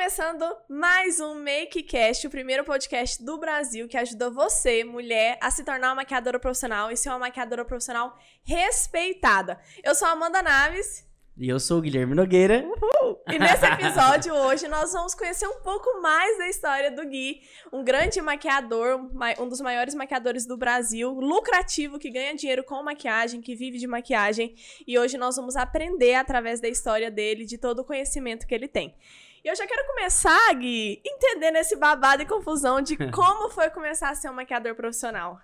começando mais um MakeCast, o primeiro podcast do Brasil que ajuda você, mulher, a se tornar uma maquiadora profissional e ser uma maquiadora profissional respeitada. Eu sou a Amanda Naves. E eu sou o Guilherme Nogueira. Uhul. E nesse episódio hoje nós vamos conhecer um pouco mais da história do Gui, um grande maquiador, um dos maiores maquiadores do Brasil, lucrativo, que ganha dinheiro com maquiagem, que vive de maquiagem. E hoje nós vamos aprender através da história dele, de todo o conhecimento que ele tem. E eu já quero começar, Gui, entendendo esse babado e confusão de como foi começar a ser um maquiador profissional.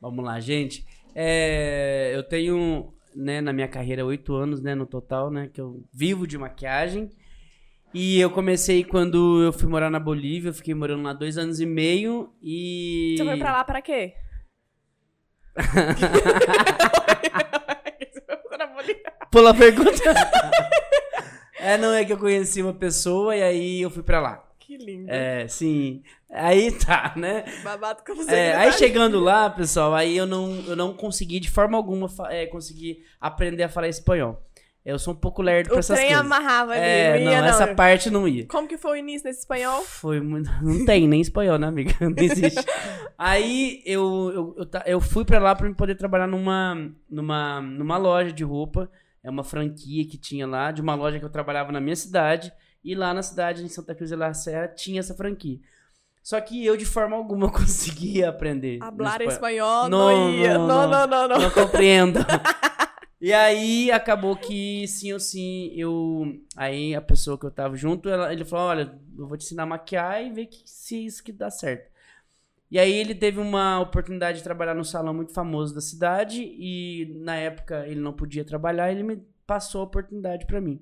Vamos lá, gente. É, eu tenho, né, na minha carreira, oito anos, né, no total, né, que eu vivo de maquiagem. E eu comecei quando eu fui morar na Bolívia, eu fiquei morando lá dois anos e meio e... Você foi pra lá pra quê? Pula a pergunta. É, não, é que eu conheci uma pessoa e aí eu fui pra lá. Que lindo. É, sim. Aí tá, né? Babado com você. É, aí chegando lá, pessoal, aí eu não, eu não consegui de forma alguma é, conseguir aprender a falar espanhol. Eu sou um pouco lerdo pra essas coisas. O trem amarrava ali, é, não ia não, não. essa parte não ia. Como que foi o início desse espanhol? Foi muito... Não tem nem espanhol, né, amiga? Não existe. aí eu, eu, eu, eu fui pra lá pra poder trabalhar numa, numa, numa loja de roupa é uma franquia que tinha lá, de uma loja que eu trabalhava na minha cidade. E lá na cidade, em Santa Cruz de la Serra, tinha essa franquia. Só que eu, de forma alguma, conseguia aprender. Hablar espanhol, não, ia. Não, não, não, não. Não, não compreendo. e aí, acabou que, sim ou sim, eu... Aí, a pessoa que eu tava junto, ela, ele falou, olha, eu vou te ensinar a maquiar e ver que, se isso que dá certo. E aí ele teve uma oportunidade de trabalhar no salão muito famoso da cidade e na época ele não podia trabalhar, ele me passou a oportunidade para mim.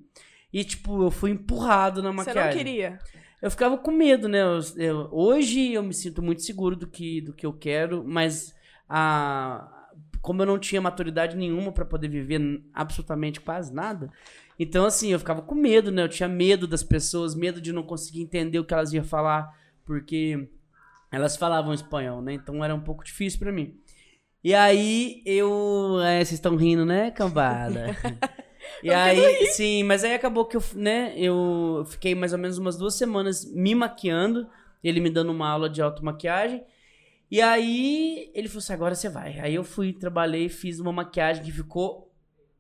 E tipo, eu fui empurrado na maquiagem. Você não queria? Eu ficava com medo, né? Eu, eu, hoje eu me sinto muito seguro do que, do que eu quero, mas a, como eu não tinha maturidade nenhuma para poder viver absolutamente quase nada, então assim, eu ficava com medo, né? Eu tinha medo das pessoas, medo de não conseguir entender o que elas iam falar, porque elas falavam espanhol, né? Então era um pouco difícil para mim. E aí eu. É, vocês estão rindo, né, cambada? e aí, sim, mas aí acabou que eu, né, eu fiquei mais ou menos umas duas semanas me maquiando, ele me dando uma aula de automaquiagem. E aí ele falou assim: agora você vai. Aí eu fui, trabalhei, fiz uma maquiagem que ficou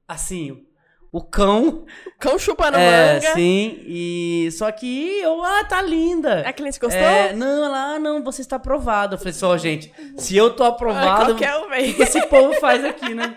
assim, o cão. O cão chupando é, manga. sim. E só que eu, ah, tá linda. A cliente gostou? É, não, ela, ah, não, você está aprovado. Eu falei só, gente, se eu tô aprovado, ah, um o que, que esse povo faz aqui, né?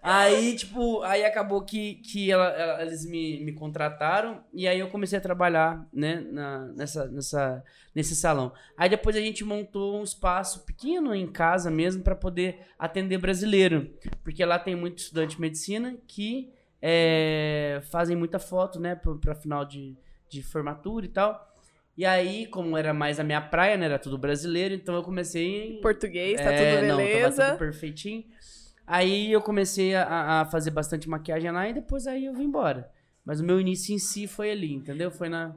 aí, tipo, aí acabou que, que ela, ela, eles me, me contrataram e aí eu comecei a trabalhar, né, na, nessa, nessa, nesse salão. Aí depois a gente montou um espaço pequeno em casa mesmo para poder atender brasileiro, porque lá tem muito estudante de medicina que é, fazem muita foto, né, pra, final de, de formatura e tal. E aí, como era mais a minha praia, né, era tudo brasileiro, então eu comecei... Em português, tá é, tudo beleza. Não, tudo perfeitinho. Aí eu comecei a, a, fazer bastante maquiagem lá e depois aí eu vim embora. Mas o meu início em si foi ali, entendeu? Foi na...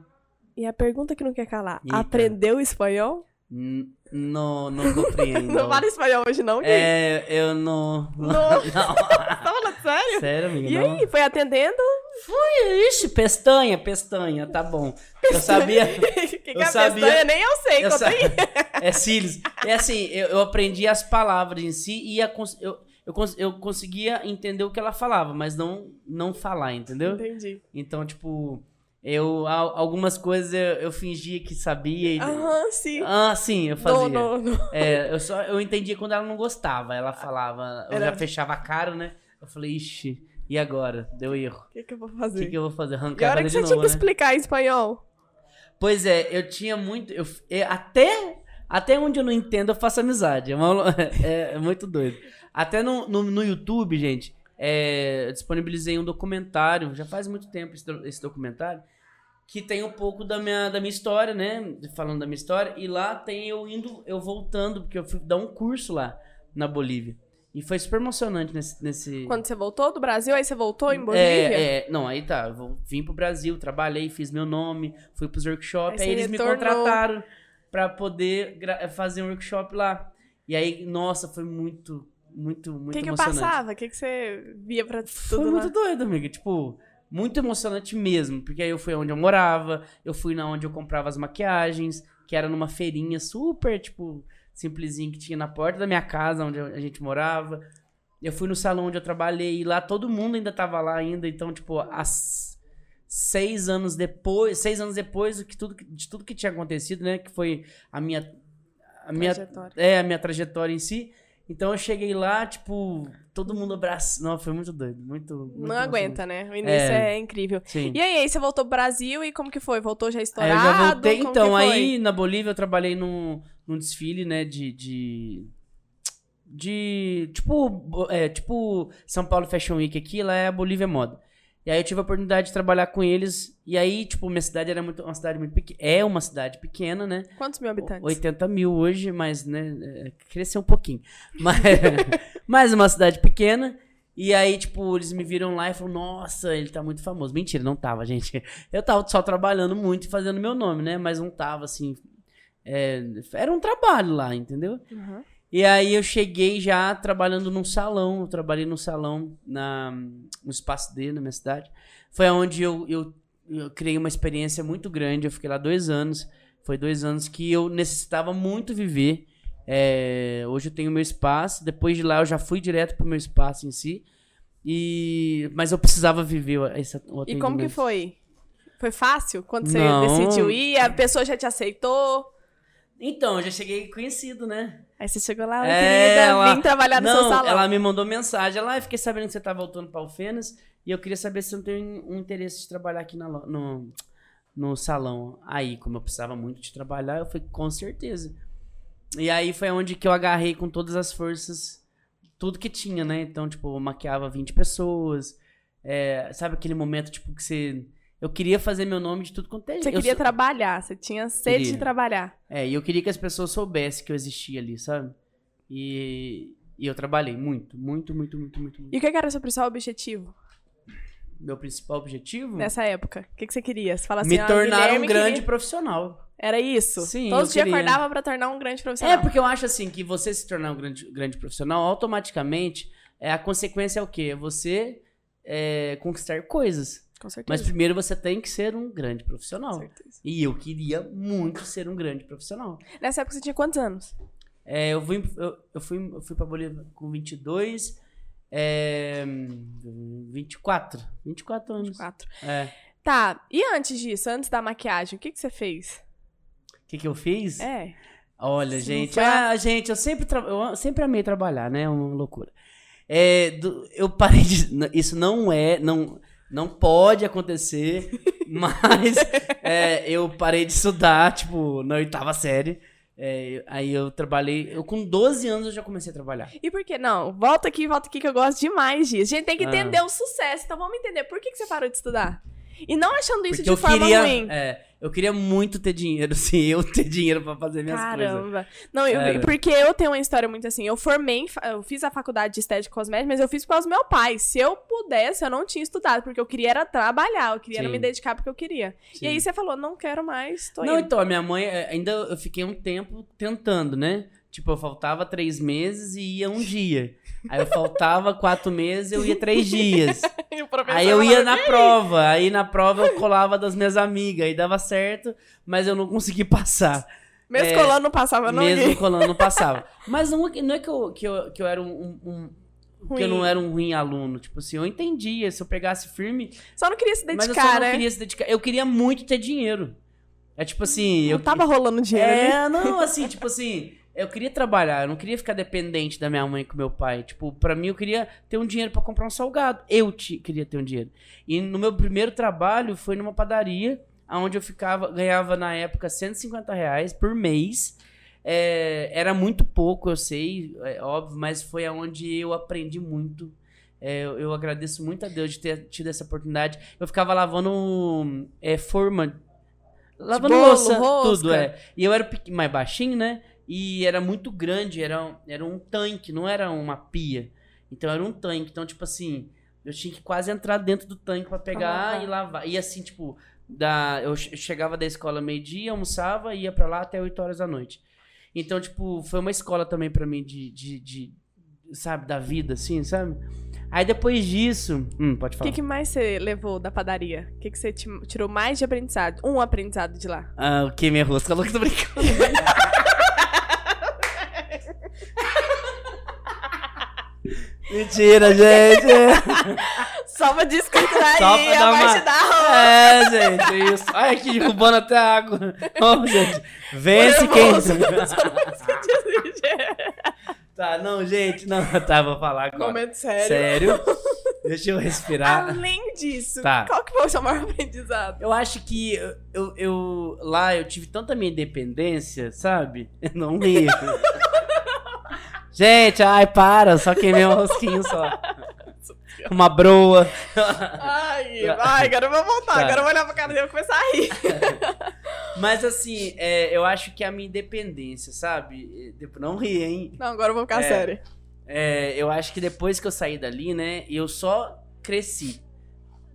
E a pergunta que não quer calar, Eita. aprendeu espanhol? Não, não compreendo. não fala espanhol hoje, não, Gui? É, eu não. Não. não. tá falando sério? Sério, amiga. E não. aí, foi atendendo? Fui, ixi, pestaña, pestaña, tá bom. Eu sabia. que, que eu é sabia, pestaña? Nem eu sei, eu conta aí. É cílios. É assim, eu, eu, aprendi as palavras em si e a, eu, eu, eu conseguia entender o que ela falava, mas não, não falar, entendeu? Entendi. Então, tipo. Eu, algumas coisas eu, eu fingia que sabia. E... Aham, sim. Ah, sim, eu fazia. Não, não, não. É, eu só eu entendia quando ela não gostava. Ela falava, eu Era... já fechava a cara, né? Eu falei, ixi, e agora? Deu erro. O que, que eu vou fazer? O que, que eu vou fazer? Arrancar e a hora que você novo, tinha que né? explicar em espanhol? Pois é, eu tinha muito. Eu, eu, até, até onde eu não entendo, eu faço amizade. É, uma, é, é muito doido. Até no, no, no YouTube, gente, é, disponibilizei um documentário. Já faz muito tempo esse, esse documentário que tem um pouco da minha, da minha história, né? Falando da minha história. E lá tem eu indo, eu voltando, porque eu fui dar um curso lá na Bolívia. E foi super emocionante nesse. nesse... Quando você voltou do Brasil, aí você voltou em Bolívia? É, é não, aí tá. Eu vim pro Brasil, trabalhei, fiz meu nome, fui pros workshops, aí, aí eles retornou. me contrataram para poder fazer um workshop lá. E aí, nossa, foi muito, muito, muito que emocionante. O que passava? O que, que você via pra tudo Foi lá? muito doido, amiga. Tipo, muito emocionante mesmo, porque aí eu fui onde eu morava, eu fui na onde eu comprava as maquiagens, que era numa feirinha super, tipo, simplesinha que tinha na porta da minha casa, onde a gente morava. Eu fui no salão onde eu trabalhei e lá todo mundo ainda tava lá ainda, então, tipo, as seis anos depois, seis anos depois de tudo, de tudo que tinha acontecido, né, que foi a minha a minha Trajetória. é a minha trajetória em si. Então eu cheguei lá, tipo, todo mundo abraçando. Não, foi muito doido, muito, muito Não emocionante. aguenta, né? O início é, É. incrível. Sim. E aí, aí você voltou pro Brasil e como que foi? Voltou já Aí estourado? eu já voltei, Como então. Aí na Bolívia eu trabalhei num, num desfile, né, de. de... de tipo, é, tipo São Paulo Fashion Week aqui, lá é a Bolívia Moda. E aí eu tive a oportunidade de trabalhar com eles. E aí, tipo, minha cidade era muito, uma cidade muito pequena. É uma cidade pequena, né? Quantos mil habitantes? 80 mil hoje, mas, né, é, cresceu um pouquinho. Mas, mas uma cidade pequena. E aí, tipo, eles me viram lá e falaram, nossa, ele tá muito famoso. Mentira, não tava, gente. Eu tava só trabalhando muito e fazendo meu nome, né? Mas não tava, assim... é, era um trabalho lá, entendeu? Uhum. E aí eu cheguei já trabalhando num salão. Eu trabalhei num salão na, no Espaço D, na minha cidade. Foi onde eu, eu, eu criei uma experiência muito grande. Eu fiquei lá dois anos. Foi dois anos que eu necessitava muito viver. É, hoje eu tenho meu espaço. Depois de lá eu já fui direto pro meu espaço em si. E, mas eu precisava viver o E como que foi? Foi fácil? Quando você Não. decidiu ir, a pessoa já te aceitou? Então, eu já cheguei conhecido, né? Aí você chegou lá, É, querida, ela- vim trabalhar no seu Não, salão. ela me mandou mensagem. Ela, "Ah, eu fiquei sabendo que você tá voltando pra Alfenas e eu queria saber se você não tem um interesse de trabalhar aqui na no, no salão. Aí, como eu precisava muito de trabalhar, eu falei, com certeza. E aí foi onde que eu agarrei com todas as forças tudo que tinha, né? Então, tipo, eu maquiava 20 pessoas. é, sabe aquele momento, tipo, que você... Eu queria fazer meu nome de tudo quanto é Você eu queria sou- trabalhar, você tinha sede Queria. de trabalhar. É, e eu queria que as pessoas soubessem que eu existia ali, sabe? E, e eu trabalhei muito, muito, muito, muito, muito. E o que era o seu principal objetivo Meu principal objetivo? nessa época? O que, que você queria? Você fala assim, me ah, tornar um grande queria- profissional. Era isso? Sim, Todos os dias acordava pra tornar um grande profissional. É, porque eu acho assim que você se tornar um grande, grande profissional, automaticamente, é, a consequência é o quê? É você é, conquistar coisas. Com certeza. Mas primeiro você tem que ser um grande Com profissional. certeza. E eu queria muito ser um grande profissional. Nessa época você tinha quantos anos? É, eu, fui, eu, eu fui, eu fui pra Bolívia com 22, é, 24. 24 anos. Quatro. É. Tá, e antes disso, antes da maquiagem, o que, que você fez? O que, que eu fiz? É. Olha, Sim, gente, foi a- ah, gente, eu sempre, tra- eu sempre amei trabalhar, né? É uma loucura. É, do- eu parei de. Isso não é. Não, não pode acontecer, mas é, eu parei de estudar, tipo, na oitava série. É, aí eu trabalhei. Eu com 12 anos eu já comecei a trabalhar. E por que não? Volta aqui, volta aqui que eu gosto demais disso. A gente tem que Ah. entender o sucesso. Então vamos entender por que, que você parou de estudar. E não achando isso Porque de forma queria. ruim. é, eu queria muito ter dinheiro, sim, eu ter dinheiro pra fazer minhas coisas. Caramba. Não, eu- porque eu tenho uma história muito assim. Eu formei, eu fiz a faculdade de estética e cosmética, mas eu fiz por causa do meu pai. Se eu pudesse, eu não tinha estudado, porque eu queria era trabalhar, eu queria me dedicar porque eu queria. Sim. E aí você falou, não quero mais, tô Não, indo. então, a minha mãe, é, ainda eu fiquei um tempo tentando, né? Tipo, eu faltava três meses e ia um dia. Aí eu faltava quatro meses eu ia três dias. Aí eu ia na prova. Aí na prova eu colava das minhas amigas. Aí dava certo, mas eu não consegui passar. Mesmo é, colando não passava não Mesmo ia. colando, não passava. Mas não, não é que eu, que eu, que eu era um. um- um- que eu não Ruim. era um ruim aluno. Tipo assim, eu entendia. Se eu pegasse firme, Só não queria se mas eu dedicar, só não né? queria se dedicar. Eu queria muito ter dinheiro. É tipo assim. Não eu, tava rolando dinheiro, né? é, não, assim, tipo assim, eu queria trabalhar, eu não queria ficar dependente da minha mãe com meu pai. Tipo, pra mim eu queria ter um dinheiro pra comprar um salgado. Eu ti- queria ter um dinheiro. E no meu primeiro trabalho foi numa padaria, onde eu ficava, ganhava na época 150 reais por mês. É, era muito pouco, eu sei, é óbvio, mas foi aonde eu aprendi muito. É, eu, eu agradeço muito a Deus de ter tido essa oportunidade. Eu ficava lavando é, forma. Lavando bolo, louça, rosca. tudo, é. E eu era mais baixinho, né? E era muito grande, era, um- era um tanque, não era uma pia. Então era um tanque. Então, tipo assim, eu tinha que quase entrar dentro do tanque pra pegar lavar. e lavar. E assim, tipo, da, eu che- chegava da escola meio-dia, almoçava, ia pra lá até 8 horas da noite. Então, tipo, foi uma escola também pra mim de, de, de, sabe, da vida, assim, sabe? Aí depois disso. Hum, pode O falar. que, que mais você levou da padaria? O que, que você ti- tirou mais de aprendizado? Um aprendizado de lá. Ah, o que minha rosca? Falou que tô brincando. Mentira, gente. Só pra descontrair Só pra a dar parte uma- da roupa. É, gente, isso. Olha aqui, derrubando até a água. Ô, gente, vence quem. tá, não, gente, não, tá, vou falar agora. Momento sério. Sério? Deixa eu respirar. Além disso, Tá. qual que foi o seu maior aprendizado? Eu acho que eu, eu, lá eu tive tanta minha independência, sabe? Eu não rio. Gente, ai, para, só queimei um rosquinho só. Uma broa. Ai, ai, agora eu vou voltar. Tá. Agora eu vou olhar pra cara dele e vou começar a rir. Mas assim, é, eu acho que a minha independência, sabe? Não ri, hein? Não, agora eu vou ficar É. sério. É, eu acho que depois que eu saí dali, né, eu só cresci.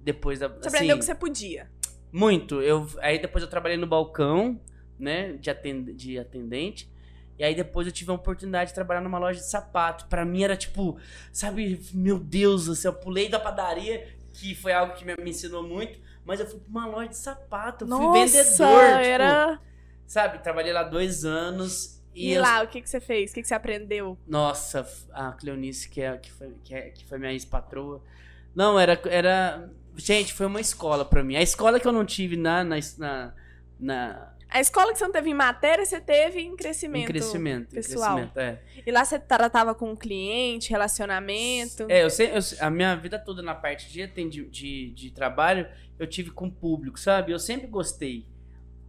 Depois da. Você assim, aprendeu que você podia. Muito. Eu, aí depois eu trabalhei no balcão, né, de, atend, de atendente. E aí depois eu tive a oportunidade de trabalhar numa loja de sapato. Pra mim era tipo, sabe, meu Deus, assim, eu pulei da padaria, que foi algo que me, me ensinou muito, mas eu fui pra uma loja de sapato, eu fui Nossa, vendedor, tipo, era... sabe, trabalhei lá dois anos. E, eu- lá, o que, que você fez? O que, que você aprendeu? Nossa, a Cleonice, que, é, que, foi, que, é- que foi minha ex-patroa. Não, era, era. Gente, foi uma escola pra mim. A escola que eu não tive na. na, na, na A escola que você não teve em matéria, você teve em crescimento. em crescimento. em pessoal. crescimento, é. E lá você tratava com o cliente, relacionamento. É, eu sei, eu a minha vida toda na parte de, de, de trabalho, eu tive com o público, sabe? Eu sempre gostei.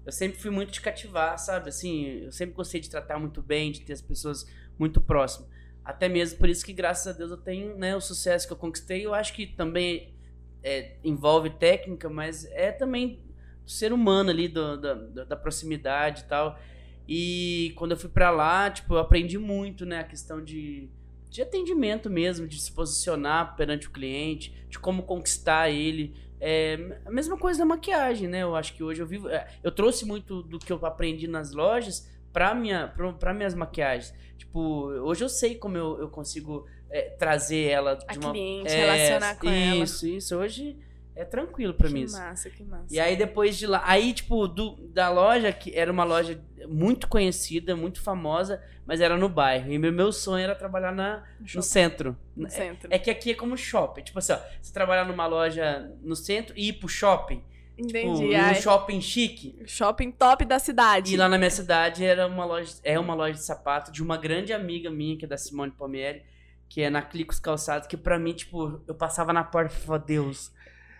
Eu sempre fui muito de cativar, sabe? Assim, eu sempre gostei de tratar muito bem, de ter as pessoas muito próximas. Até mesmo por isso que, graças a Deus, eu tenho né, o sucesso que eu conquistei. Eu acho que também é, envolve técnica, mas é também do ser humano ali, do- da- da- da proximidade e tal. E quando eu fui pra lá, tipo, eu aprendi muito, né? A questão de, de atendimento mesmo, de se posicionar perante o cliente, de como conquistar ele. É a mesma coisa da maquiagem, né? Eu acho que hoje eu vivo. é, Eu trouxe muito do que eu aprendi nas lojas pra, minha, pra, pra minhas maquiagens. Tipo, hoje eu sei como eu, eu consigo é, trazer ela de A uma. cliente, é, relacionar com ela. Isso, isso. Hoje é tranquilo pra mim. Que massa, que massa. E aí depois de lá, aí tipo, do, da loja, que era uma loja muito conhecida, muito famosa, mas era no bairro. E meu, meu sonho era trabalhar na, no centro. no centro. É que aqui é como shopping. Tipo assim, ó, você trabalhar numa loja no centro e ir pro shopping. Tipo, Entendi. ir Ai, num shopping chique. shopping top da cidade. E lá na minha cidade era uma loja, é uma loja de sapato de uma grande amiga minha, que é da Simone Palmieri, que é na Clicos Calçados, que pra mim, tipo, eu passava na porta e falava, Deus,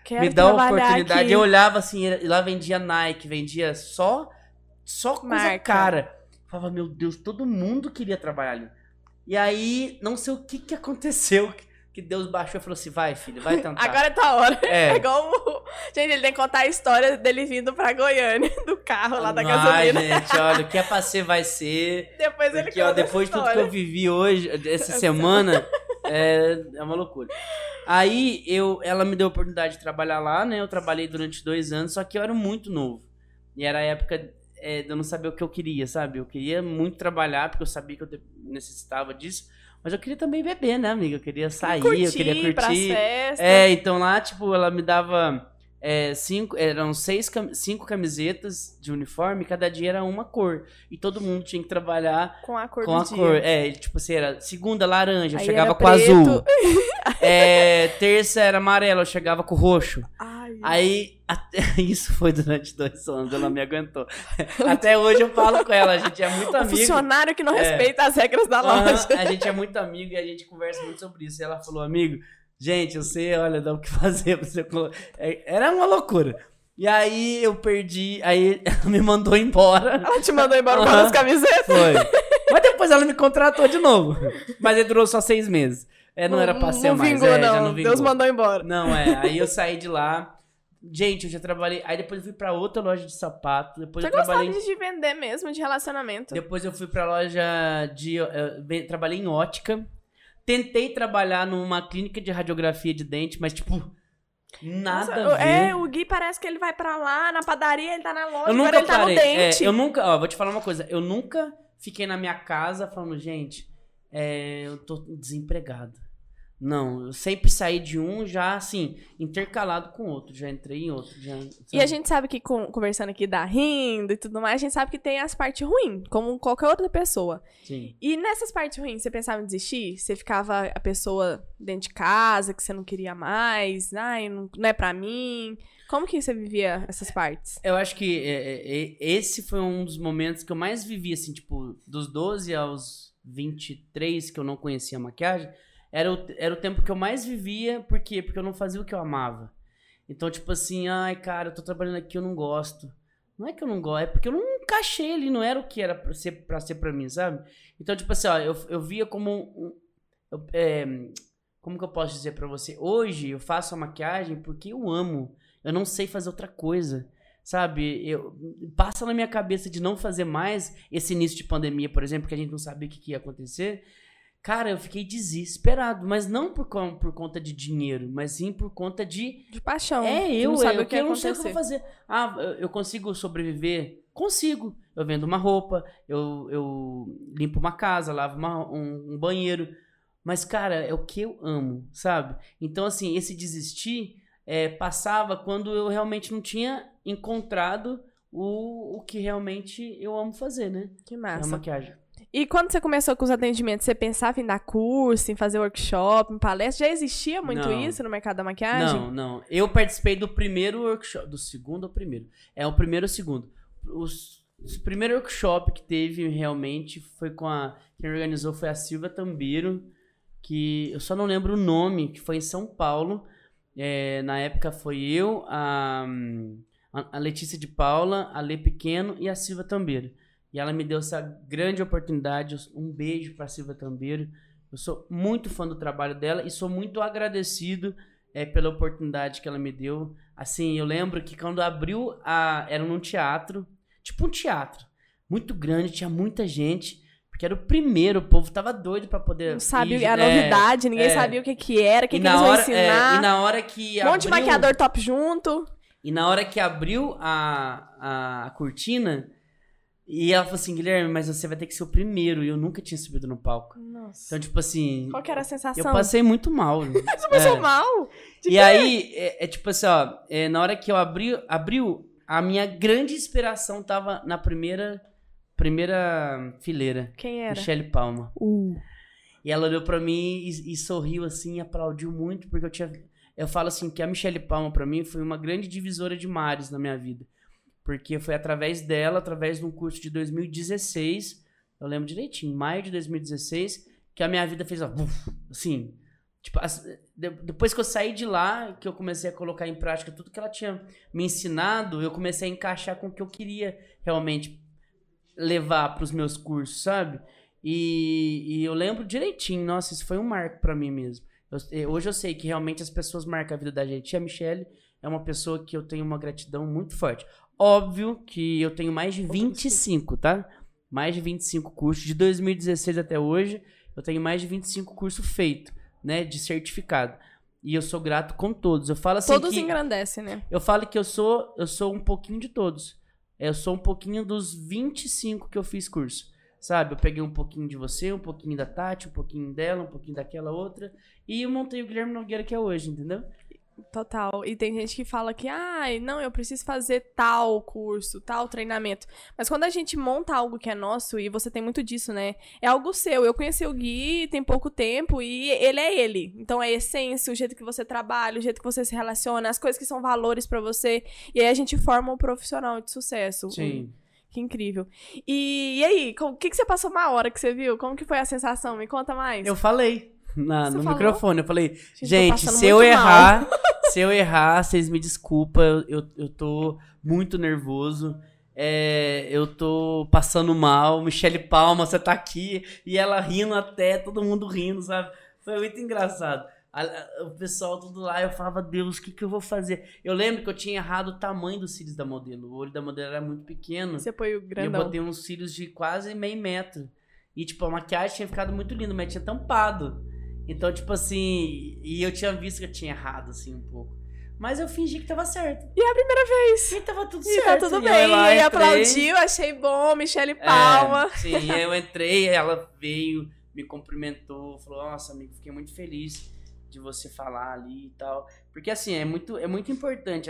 Quero me dá uma oportunidade. aqui. Eu olhava assim, e lá vendia Nike, vendia só só coisa Marca. cara. Eu falava, meu Deus, todo mundo queria trabalhar ali. E aí, não sei o que que aconteceu, que- Deus baixou e falou assim, vai filho, vai tentar. Agora é tua hora. É é. igual o... Gente, ele tem que contar a história dele vindo pra Goiânia, do carro lá da Ai, gasolina. gente, olha, o que é pra ser vai ser. Depois ele Porque, ó, depois de tudo que eu vivi hoje, essa semana, é, é uma loucura. Aí eu, ela me deu a oportunidade de trabalhar lá, né? Eu trabalhei durante dois anos, só que eu era muito novo. E era a época é, de eu não saber o que eu queria, sabe? Eu queria muito trabalhar, porque eu sabia que eu necessitava disso. Mas eu queria também beber, né, amiga? Eu queria sair, eu queria Curtir, pras curtir. festas. É, então lá, tipo, ela me dava é, cinco, eram seis, cinco camisetas de uniforme, cada dia era uma cor. E todo mundo tinha que trabalhar Com a cor com do a dia. cor. É, tipo assim, era segunda laranja, eu Aí chegava com preto. azul. É, terça era amarelo, eu chegava com roxo. Ai, Aí, até- isso foi durante dois anos, ela me aguentou. Até hoje eu falo com ela, a gente é muito o amigo. funcionário que não É. respeita as regras da loja. a gente é muito amigo e a gente conversa muito sobre isso. E ela falou, amigo, gente, eu sei, olha, dá o que fazer pra você. colo-" É, Era uma loucura. E aí eu perdi, aí ela me mandou embora. Ela te mandou embora com as camisetas. Foi. Mas depois ela me contratou de novo. Mas ele durou só seis meses. É, não, era pra ser não mais. vingou, é, não. não vingou. Deus mandou embora. Não, é. Aí eu saí de lá. Gente, eu já trabalhei. Aí depois eu fui pra outra loja de sapato. Depois Você eu trabalhei. gostava de vender mesmo, de relacionamento. Depois eu fui pra loja de. ve- trabalhei em ótica. Tentei trabalhar numa clínica de radiografia de dente, mas, tipo, nada Nossa, a ver. É, o Gui parece que ele vai pra lá, na padaria, ele tá na loja, eu nunca ele tá no parei. dente. é, eu nunca. Ó, vou te falar uma coisa. Eu nunca fiquei na minha casa falando, gente, é, eu tô desempregado. Não, eu sempre saí de um já, assim, intercalado com outro. Já entrei em outro. Já, E a gente sabe que, com- conversando aqui, dá rindo e tudo mais, a gente sabe que tem as partes ruins, como qualquer outra pessoa. Sim. E nessas partes ruins, você pensava em desistir? Você ficava a pessoa dentro de casa, que você não queria mais? Ai, não, não é pra mim. Como que você vivia essas partes? Eu acho que é, é, é, esse foi um dos momentos que eu mais vivi, assim, tipo, dos 12 aos 23, que eu não conhecia a maquiagem, era o, era o tempo que eu mais vivia, por quê? Porque eu não fazia o que eu amava. Então, tipo assim, ai, cara, eu tô trabalhando aqui, eu não gosto. Não é que eu não gosto, é porque eu não encaixei ali, não era o que era pra ser pra, ser pra mim, sabe? Então, tipo assim, ó, eu, eu via como um. eu- é, como que eu posso dizer pra você? Hoje eu faço a maquiagem porque eu amo. Eu não sei fazer outra coisa. Sabe, eu, passa na minha cabeça de não fazer mais esse início de pandemia, por exemplo, que a gente não sabia o que, que ia acontecer. Cara, eu fiquei desesperado, mas não por, por conta de dinheiro, mas sim por conta de De paixão. é, eu, não sabe eu, o que eu não sei o que eu vou fazer. Ah, eu- consigo sobreviver? Consigo. Eu vendo uma roupa, eu, eu limpo uma casa, lavo uma- um, um banheiro. Mas, cara, é o que eu amo, sabe? Então, assim, esse desistir é, passava quando eu realmente não tinha encontrado o, o que realmente eu amo fazer, né? Que É a massa. maquiagem. E quando você começou com os atendimentos, você pensava em dar curso, em fazer workshop, em palestra? Já existia muito Não. isso no mercado da maquiagem? Não, não. Eu participei do primeiro workshop. Do segundo ou primeiro? É o primeiro ou o segundo. Os, os primeiro workshop que teve realmente foi com a. Quem organizou foi a Silvia Tambeiro, que eu só não lembro o nome, que foi em São Paulo. É, na época foi eu, a, a Letícia de Paula, a Lê Pequeno e a Silvia Tambeiro. E ela me deu essa grande oportunidade. Um beijo pra Silvia Tambeiro. Eu sou muito fã do trabalho dela e sou muito agradecido é, pela oportunidade que ela me deu. Assim, eu lembro que quando abriu a. Era num teatro, tipo um teatro, muito grande, tinha muita gente, porque era o primeiro, o povo tava doido pra poder. Não sabia, ir, era é, novidade, ninguém é. sabia o que que era, o que, que eles vão hora, ensinar. é, e na hora que Um monte de abriu- maquiador top junto. e na hora que abriu a, a, a cortina, e ela falou assim, Guilherme, mas você vai ter que ser o primeiro. E eu nunca tinha subido no palco. Nossa. Então, tipo assim, Qual que era a sensação? eu passei muito mal. Você passou É. mal? De E aí, é, é tipo assim, ó, é, na hora que eu abri, abriu, a minha grande inspiração tava na primeira, primeira fileira, Quem era? Michelle Palma. Uh. E ela olhou pra mim e, e sorriu assim, e aplaudiu muito, porque eu tinha. Eu falo assim que a Michelle Palma pra mim foi uma grande divisora de mares na minha vida. Porque foi através dela, através de um curso de 2016, eu lembro direitinho, maio de 2016, que a minha vida fez, assim, tipo, depois que eu saí de lá, que eu comecei a colocar em prática tudo que ela tinha me ensinado, eu comecei a encaixar com o que eu queria realmente levar pros meus cursos, sabe? E, e eu lembro direitinho, nossa, isso foi um marco pra mim mesmo. Eu- eh, hoje eu sei que realmente as pessoas marcam a vida da gente. E a Michelle é uma pessoa que eu tenho uma gratidão muito forte. Óbvio que eu tenho mais de 25, tá? Mais de 25 cursos. De 2016 até hoje, eu tenho mais de 25 cursos feitos, né? De certificado. E eu sou grato com todos. Eu falo assim Todos que... engrandecem, né? Eu falo que eu sou, eu sou um pouquinho de todos. Eu sou um pouquinho dos 25 que eu fiz curso. Sabe? Eu peguei um pouquinho de você, um pouquinho da Tati, um pouquinho dela, um pouquinho daquela outra. E eu montei o Guilherme Nogueira que é hoje, entendeu? Total. E tem gente que fala que, ai, não, eu preciso fazer tal curso, tal treinamento. Mas quando a gente monta algo que é nosso, e você tem muito disso, né? É algo seu. Eu conheci o Gui tem pouco tempo e ele é ele. Então é a essência, o jeito que você trabalha, o jeito que você se relaciona, as coisas que são valores pra você. E aí a gente forma um profissional de sucesso. Sim. Que incrível. E, e aí, o que, que você passou uma hora que você viu? Como que foi a sensação? Me conta mais. Eu falei na- no falou? microfone. Eu falei, gente, passando se eu muito mal." errar, se eu errar, vocês me desculpa. Eu, eu, tô muito nervoso. É, eu tô passando mal. Michele Palma, você tá aqui. E ela rindo até, todo mundo rindo, sabe? Foi muito engraçado. A- a- o pessoal tudo lá, eu falava, Deus, o que, que eu vou fazer? Eu lembro que eu tinha errado o tamanho dos cílios da modelo. O olho da modelo era muito pequeno. Você foi o E eu grandão. botei uns cílios de quase meio metro. E, tipo, a maquiagem tinha ficado muito linda, mas tinha tampado. Então, tipo assim. E eu tinha visto que eu tinha errado, assim, um pouco. Mas eu fingi que tava certo. E é a primeira vez. E tava tudo E certo. tá tudo eu bem. lá E aplaudiu, achei bom, Michele É, Palma. sim, aí eu entrei, ela veio, me cumprimentou, falou: Nossa, amigo, fiquei muito feliz de você falar ali e tal. Porque assim, é muito, é muito importante.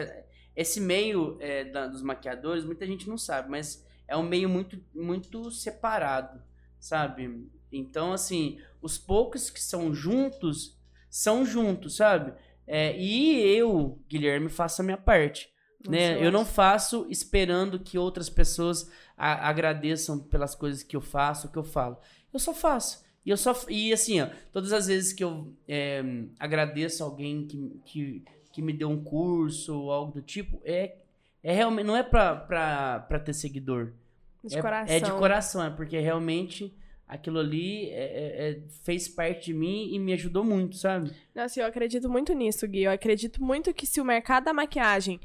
Esse meio é, da, dos maquiadores, muita gente não sabe, mas é um meio muito, muito separado, sabe? Então, assim, os poucos que são juntos, são juntos, sabe? É, e eu, Guilherme, faço a minha parte. Né? Eu não faço esperando que outras pessoas a, agradeçam pelas coisas que eu faço, que eu falo. Eu só faço. E eu só e assim, ó, todas as vezes que eu é, agradeço alguém que, que, que me deu um curso ou algo do tipo, é, é realmente não é pra, pra, pra ter seguidor. De é, coração. é de coração, é porque realmente aquilo ali é, é, é, fez parte de mim e me ajudou muito, sabe? Nossa, eu acredito muito nisso, Gui. Eu acredito muito que se o mercado da maquiagem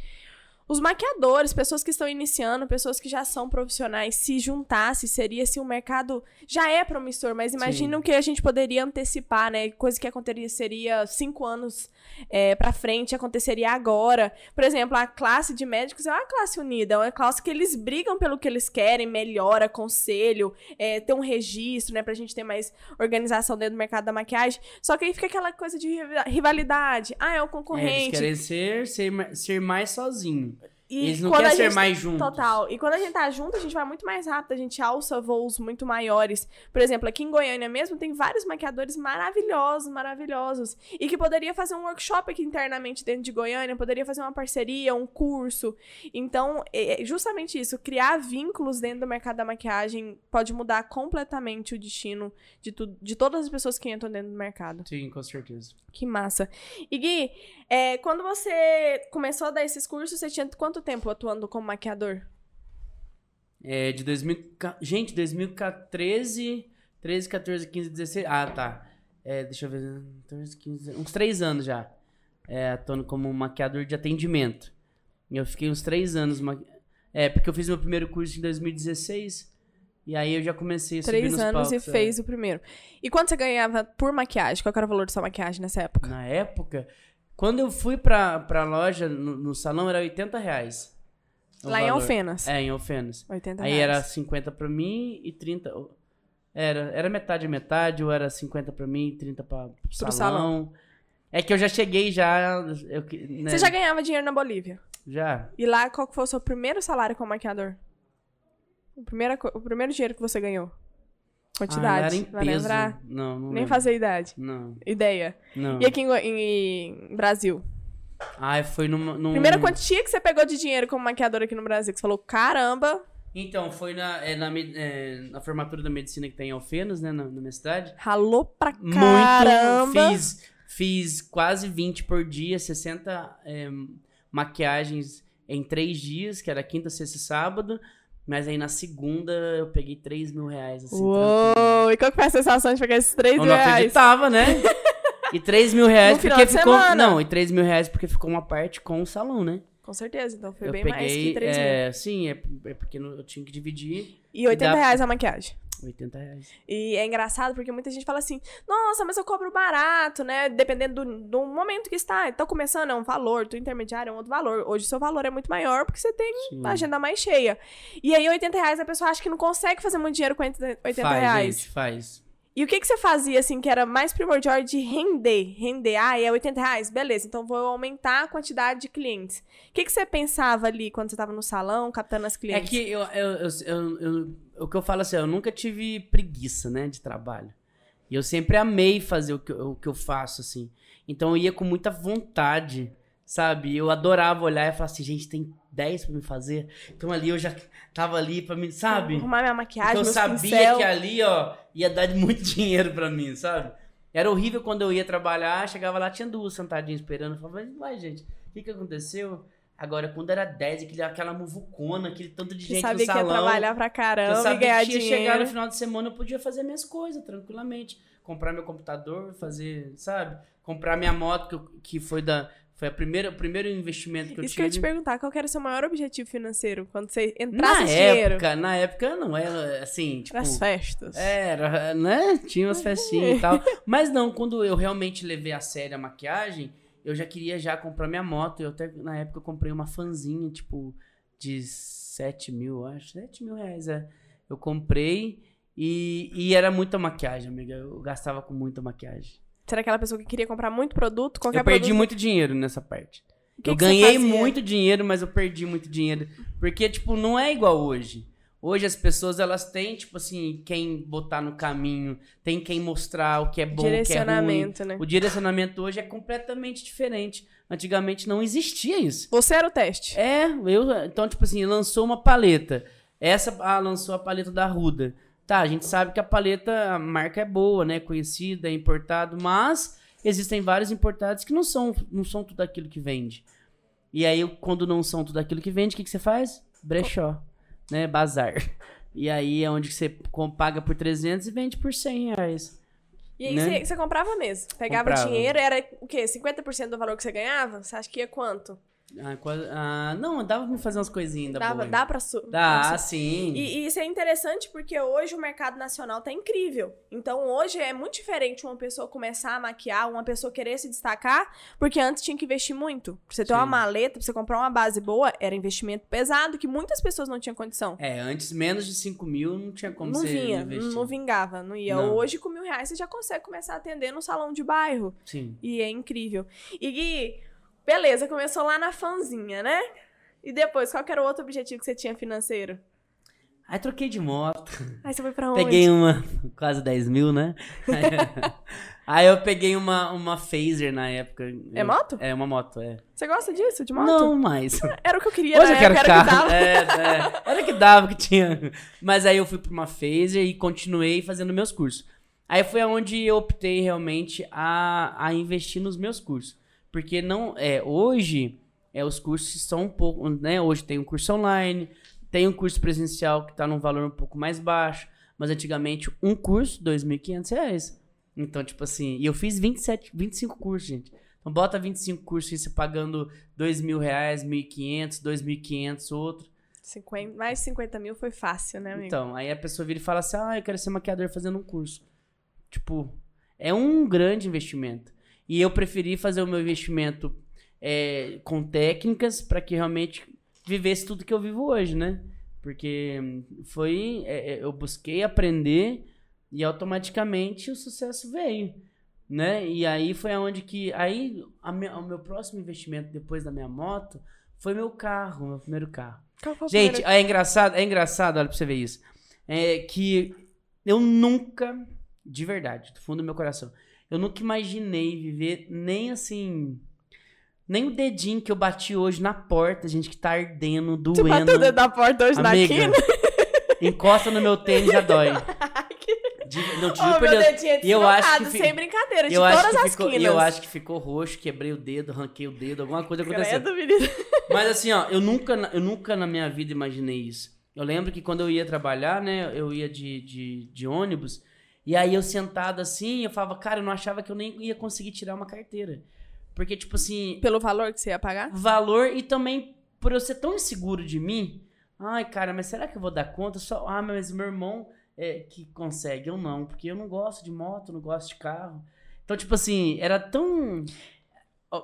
os maquiadores, pessoas que estão iniciando, pessoas que já são profissionais, se juntasse, seria se o mercado já é promissor, mas imagina o que a gente poderia antecipar, né? Coisa que aconteceria cinco anos é, para frente, aconteceria agora. Por exemplo, a classe de médicos é uma classe unida, é uma classe que eles brigam pelo que eles querem, melhora, conselho, é, ter um registro, né? Pra gente ter mais organização dentro do mercado da maquiagem. Só que aí fica aquela coisa de rivalidade. Ah, é o concorrente. É, eles querem ser, ser, ser mais sozinho. E Eles não querem ser gente, mais juntos. Total. E quando a gente tá junto, a gente vai muito mais rápido, a gente alça voos muito maiores. Por exemplo, aqui em Goiânia mesmo, tem vários maquiadores maravilhosos, maravilhosos. E que poderia fazer um workshop aqui internamente dentro de Goiânia, poderia fazer uma parceria, um curso. Então, é, é justamente isso, criar vínculos dentro do mercado da maquiagem pode mudar completamente o destino de, tu, de todas as pessoas que entram dentro do mercado. Sim, com certeza. Que massa. E Gui, é, quando você começou a dar esses cursos, você tinha quanto tempo atuando como maquiador? É, de 2000. Gente, 2013, 13, 14, 15, 16. Ah, tá. É, deixa eu ver. 14, 15, uns 3 anos já. É, atuando como maquiador de atendimento. Eu fiquei uns 3 anos. maqui... É, porque eu fiz meu primeiro curso em 2016. E aí eu já comecei a subir Três anos palcos, e fez é. o primeiro. E quanto você ganhava por maquiagem? Qual era o valor da sua maquiagem nessa época? Na época, quando eu fui pra, pra loja, no, no salão, era 80 reais. Lá valor. em Alfenas. É, em Alfenas. 80 Aí era 50 pra mim e 30... Era, era metade a metade, ou era 50 pra mim e 30 pra, pro, pro salão. salão. É que eu já cheguei já... Eu, né? Você já ganhava dinheiro na Bolívia? Já. E lá, qual foi o seu primeiro salário como maquiador? O primeiro, o primeiro dinheiro que você ganhou? Quantidade. Ah, era em vai peso. lembrar? Não, não Nem lembro. fazer idade. Não. Ideia. Não. E aqui em, em, em Brasil? Ah, foi numa, num... Primeira quantia que você pegou de dinheiro como maquiador aqui no Brasil? Que você falou, caramba. Então, foi na, é, na, é, na, formatura da medicina que tem em Alfenas, né, na, na minha cidade. Ralou pra caramba. Muito. Fiz, fiz quase 20 por dia, 60 é, maquiagens em três dias, que era quinta, sexta e sábado. Mas aí na segunda eu peguei 3 mil reais. Assim, Uou! E qual que foi a sensação de pegar esses 3 eu mil reais? Eu não acreditava, né? E 3 mil reais porque ficou. Semana. Não, e 3 mil reais porque ficou uma parte com o salão, né? Com certeza, então foi eu bem peguei, mais que 3 mil. É, sim, é, é porque eu tinha que dividir. E 80 e dá... reais a maquiagem. 80 reais. E é engraçado porque muita gente fala assim: nossa, mas eu cobro barato, né? Dependendo do, do momento que está. Então, começando é um valor, do intermediário é um outro valor. Hoje o seu valor é muito maior porque você tem Sim. a agenda mais cheia. E aí, 80 reais a pessoa acha que não consegue fazer muito dinheiro com 80 faz, reais. Gente, faz. E o que, que você fazia, assim, que era mais primordial de render? Render, ah, é 80 reais? Beleza, então vou aumentar a quantidade de clientes. O que, que você pensava ali quando você estava no salão, captando as clientes? É que eu, eu, eu, eu, o que eu falo assim, eu nunca tive preguiça, né, de trabalho. E eu sempre amei fazer o que, eu, o que eu faço, assim. Então eu ia com muita vontade, sabe? Eu adorava olhar e falar assim, gente, tem 10 pra me fazer. Então ali eu já tava ali pra mim, sabe? Arrumar minha maquiagem, então, eu sabia pincel. que ali, ó, ia dar muito dinheiro pra mim, sabe? Era horrível quando eu ia trabalhar, chegava lá, tinha duas sentadinhas esperando. Eu falava, mas, gente, o que que aconteceu? Agora, quando era 10, aquele, aquela muvucona, aquele tanto de que gente sabia no salão. que ia trabalhar pra caramba eu sabia e ganhar que ia dinheiro. chegar no final de semana, eu podia fazer minhas coisas tranquilamente. Comprar meu computador, fazer, sabe? Comprar minha moto, que, que foi da... Foi a primeira, o primeiro investimento que eu Isso tive. que eu ia te perguntar, qual era o seu maior objetivo financeiro quando você entrasse na dinheiro? Época, na época não era assim, tipo... As festas. Era, né? Tinha umas festinhas e tal. Mas não, quando eu realmente levei a sério a maquiagem eu já queria já comprar minha moto. Eu até, na época, eu comprei uma fanzinha, tipo, de 7 mil, acho. 7 mil reais, é. Eu comprei e, e era muita maquiagem, amiga. Eu gastava com muita maquiagem. Era aquela pessoa que queria comprar muito produto, qualquer eu perdi produto? muito dinheiro nessa parte. Que eu que ganhei muito dinheiro, mas eu perdi muito dinheiro. Porque, tipo, não é igual hoje. Hoje as pessoas, elas têm, tipo assim, quem botar no caminho, tem quem mostrar o que é bom, o que é ruim. Direcionamento, né? O direcionamento hoje é completamente diferente. Antigamente não existia isso. Você era o teste. É, eu, então, tipo assim, lançou uma paleta. Essa ah, lançou a paleta da Ruda. Tá, a gente sabe que a paleta, a marca é boa, né? Conhecida, é importado, mas existem vários importados que não são, não são tudo aquilo que vende. E aí, quando não são tudo aquilo que vende, o que, que você faz? Brechó, né? Bazar. E aí é onde que você paga por 300 e vende por 100 reais. E aí Né? você, você comprava mesmo. Pegava Comprava. dinheiro, era o quê? 50% do valor que você ganhava? Você acha que ia quanto? Ah, quase- ah, não, dava pra me fazer umas coisinhas ainda Dava, dá pra su... Dá, pra su- sim. E, e isso é interessante porque hoje o mercado nacional tá incrível. Então hoje é muito diferente uma pessoa começar a maquiar, uma pessoa querer se destacar, porque antes tinha que investir muito. Pra você ter uma Sim. maleta, pra você comprar uma base boa, era investimento pesado que muitas pessoas não tinham condição. É, antes menos de 5 mil não tinha como não você vinha, investir. não vingava, não ia. Não. Hoje, com mil reais, você já consegue começar a atender no salão de bairro. Sim. E é incrível. E Gui, beleza, começou lá na fanzinha, né? E depois, qual que era o outro objetivo que você tinha financeiro? Aí troquei de moto. Aí você foi pra onde? Peguei uma, quase 10 mil, né? Aí eu peguei uma, uma Phaser na época. É moto? É, uma moto, é. Você gosta disso, de moto? Não mais. Era o que eu queria Hoje eu quero época, era o que carro. dava. É, é. Era que dava, que tinha. Mas aí eu fui pra uma Phaser e continuei fazendo meus cursos. Aí foi onde eu optei realmente a, a investir nos meus cursos. Porque não. É, hoje, é, os cursos são um pouco. Né, hoje tem um curso online, tem um curso presencial que tá num valor um pouco mais baixo. Mas antigamente, um curso, 2.500 reais. Então, tipo assim, e eu fiz 27, 25 cursos, gente. Então, bota 25 cursos e você pagando dois mil reais, 1.500, 2.500, outro. 50, mais de 50 mil foi fácil, né, amigo? Então, aí a pessoa vira e fala assim, ah, eu quero ser maquiador fazendo um curso. Tipo, é um grande investimento. E eu preferi fazer o meu investimento é, com técnicas para que realmente vivesse tudo que eu vivo hoje, né? Porque hum, foi, é, é, eu busquei aprender e automaticamente o sucesso veio, né? E aí foi aonde que, aí me- o meu próximo investimento depois da minha moto foi meu carro, meu primeiro carro. Gente, é engraçado, é engraçado, olha pra você ver isso. É que eu nunca, de verdade, do fundo do meu coração, eu nunca imaginei viver nem assim. Nem o dedinho que eu bati hoje na porta, gente, que tá ardendo, Você bateu o doendo. dedo da porta hoje Amiga, na quina? encosta no meu tênis já dói. De, não, te juro Ô, por meu Deus. dedinho é E eu acho que fi- sem brincadeira, de Eu acho, todas que as ficou, quinas. eu acho que ficou roxo, quebrei o dedo, arranquei o dedo, alguma coisa aconteceu. Credo. Mas assim, ó, eu nunca, na- eu nunca na minha vida imaginei isso. Eu lembro que quando eu ia trabalhar, né, eu ia de, de, de ônibus, e aí eu sentado assim, eu falava, cara, eu não achava que eu nem ia conseguir tirar uma carteira. Porque, tipo assim, Pelo valor que você ia pagar? valor e também por eu ser tão inseguro de mim. Ai, cara, mas será que eu vou dar conta? Só, ah, mas meu irmão é que consegue, eu não, porque eu não gosto de moto, não gosto de carro. Então, tipo assim, era tão.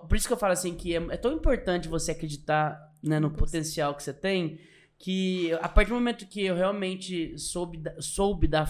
Por isso que eu falo assim que é, é tão importante você acreditar né, no potencial que você tem, que a partir do momento que eu realmente soube, soube da,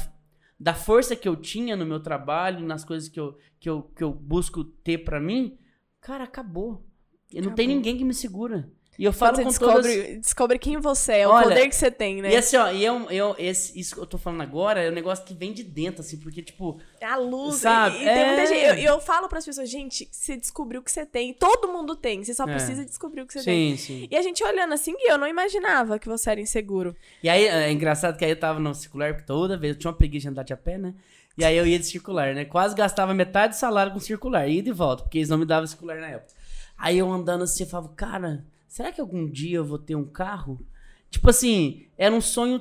da força que eu tinha no meu trabalho, nas coisas que eu, que eu, que eu busco ter pra mim, cara, acabou. E não tem Acabou. ninguém que me segura. E eu falo Quando com todas... descobre, descobre quem você é, o Olha, poder que você tem, né? E assim, ó, e eu, eu, esse, isso que eu tô falando agora é um negócio que vem de dentro, assim, porque, tipo, É a luz. Sabe? E, e tem muita É. gente. Eu, eu falo pras pessoas, gente, você descobriu o que você tem. Todo mundo tem. Você só É. precisa descobrir o que você tem. sim, sim. E a gente olhando assim, eu não imaginava que você era inseguro. E aí, é engraçado que aí eu tava no circular, porque toda vez, eu tinha uma preguiça de andar de a pé, né? E aí eu ia de circular, né? Quase gastava metade do salário com circular, ida e volta, porque eles não me davam circular na época. Aí eu andando assim, eu falava, cara, será que algum dia eu vou ter um carro? Tipo assim, era um sonho,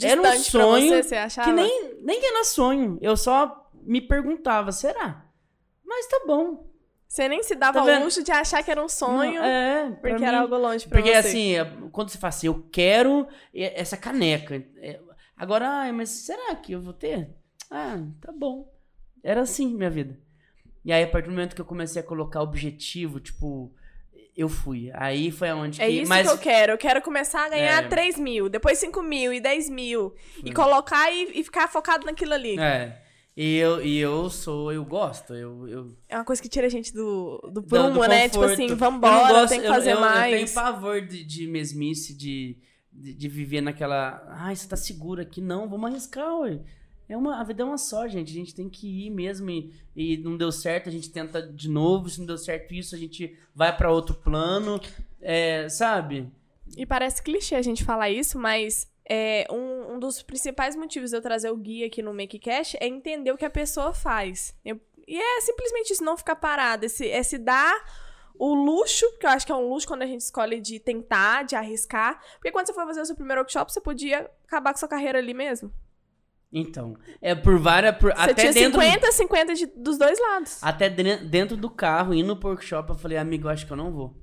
era um Distante sonho você, você achava? que nem, nem era sonho. Eu só me perguntava, será? Mas tá bom. Você nem se dava Tá ao luxo de achar que era um sonho, Não, é, porque mim- era algo longe pra Porque você. assim, é, quando você fala assim, eu quero essa caneca. é, Agora, ai, mas será que eu vou ter? Ah, tá bom. Era assim minha vida. E aí, a partir do momento que eu comecei a colocar objetivo, tipo, eu fui. Aí foi aonde É que. isso mas que eu quero. Eu quero começar a ganhar É. 3 mil, depois 5 mil e 10 mil. E colocar e, e ficar focado naquilo ali. É. E eu, e eu sou, eu gosto. Eu, eu, É uma coisa que tira a gente do, do do- prumo, do né? Tipo assim, Eu vambora, gosto- tem que eu- fazer eu, Eu mais. tenho pavor de, de mesmice, de, de, de viver naquela. Ai, você tá seguro aqui? Não, vamos arriscar, ué. É uma, a vida é uma só, gente. A gente tem que ir mesmo e, e não deu certo, a gente tenta de novo. Se não deu certo isso, a gente vai pra outro plano. É, sabe? E parece clichê a gente falar isso, mas é, um, um dos principais motivos de eu trazer o guia aqui no Make Cash é entender o que a pessoa faz. Eu- e é simplesmente isso, não ficar parado. Esse, é se dar o luxo, que eu acho que é um luxo quando a gente escolhe de tentar, de arriscar. Porque quando você for fazer o seu primeiro workshop, você podia acabar com sua carreira ali mesmo. Então, é por várias. Por, Você até tinha dentro. 50, 50 de- dos dois lados. Até dentro do carro, indo pro workshop, eu falei, amigo, eu acho que eu não vou.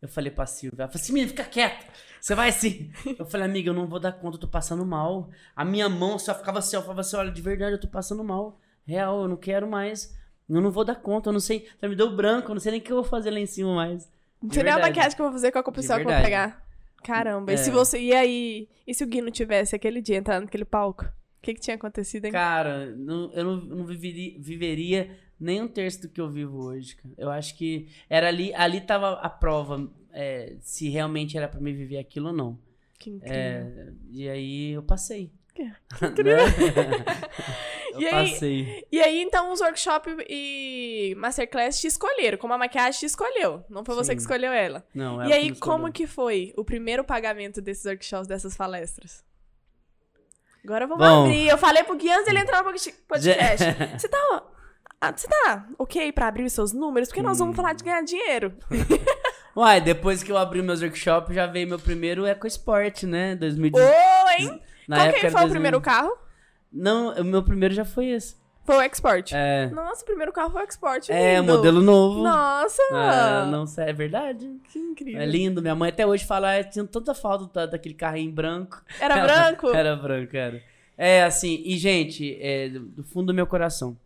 Eu falei pra Silvia, ela falou assim, menina, fica quieta. Você vai sim. Eu falei, amiga, eu não vou dar conta, eu tô passando mal. A minha mão só ficava assim, eu falava assim, olha, de verdade, eu tô passando mal. Real, eu não quero mais. Eu não vou dar conta, eu não sei. Já me deu branco, eu não sei nem o que eu vou fazer lá em cima mais. Não sei nem a maquiagem que eu vou fazer, qual que é o pessoal que eu vou pegar. Caramba, e se É. você. E aí? E se o Gui não tivesse aquele dia entrando naquele palco? O que, que tinha acontecido, hein? Cara, não- eu não, não viveria, viveria nem um terço do que eu vivo hoje, cara. Eu acho que era ali, ali tava a prova é, se realmente era pra me viver aquilo ou não. Que incrível. É, e aí eu passei. Que Né? eu E aí- passei. E aí, então, os workshop e masterclass te escolheram, como a maquiagem te escolheu. Não foi você Sim. que escolheu ela. Não, e ela aí, me como que foi o primeiro pagamento desses workshops, dessas palestras? Agora vamos Bom. abrir. Eu falei pro Gui antes dele entrar no podcast. Você tá, ah, você tá ok pra abrir os seus números? Porque nós vamos Hum. falar de ganhar dinheiro. Uai, depois que eu abri meus workshops, já veio meu primeiro EcoSport, né? Ô, 2018. hein? Na Qual que foi o 2000. primeiro carro? Não, o meu primeiro já foi esse. Foi o Export. É, Nossa, o primeiro carro foi o Export. é lindo. modelo novo. Nossa! Ah, não sei, é verdade. Que incrível. É lindo. Minha mãe até hoje fala, ah, tinha tanta falta da- daquele carrinho branco. Era branco? Era branco, era. É assim, e gente, é, do do fundo do meu coração,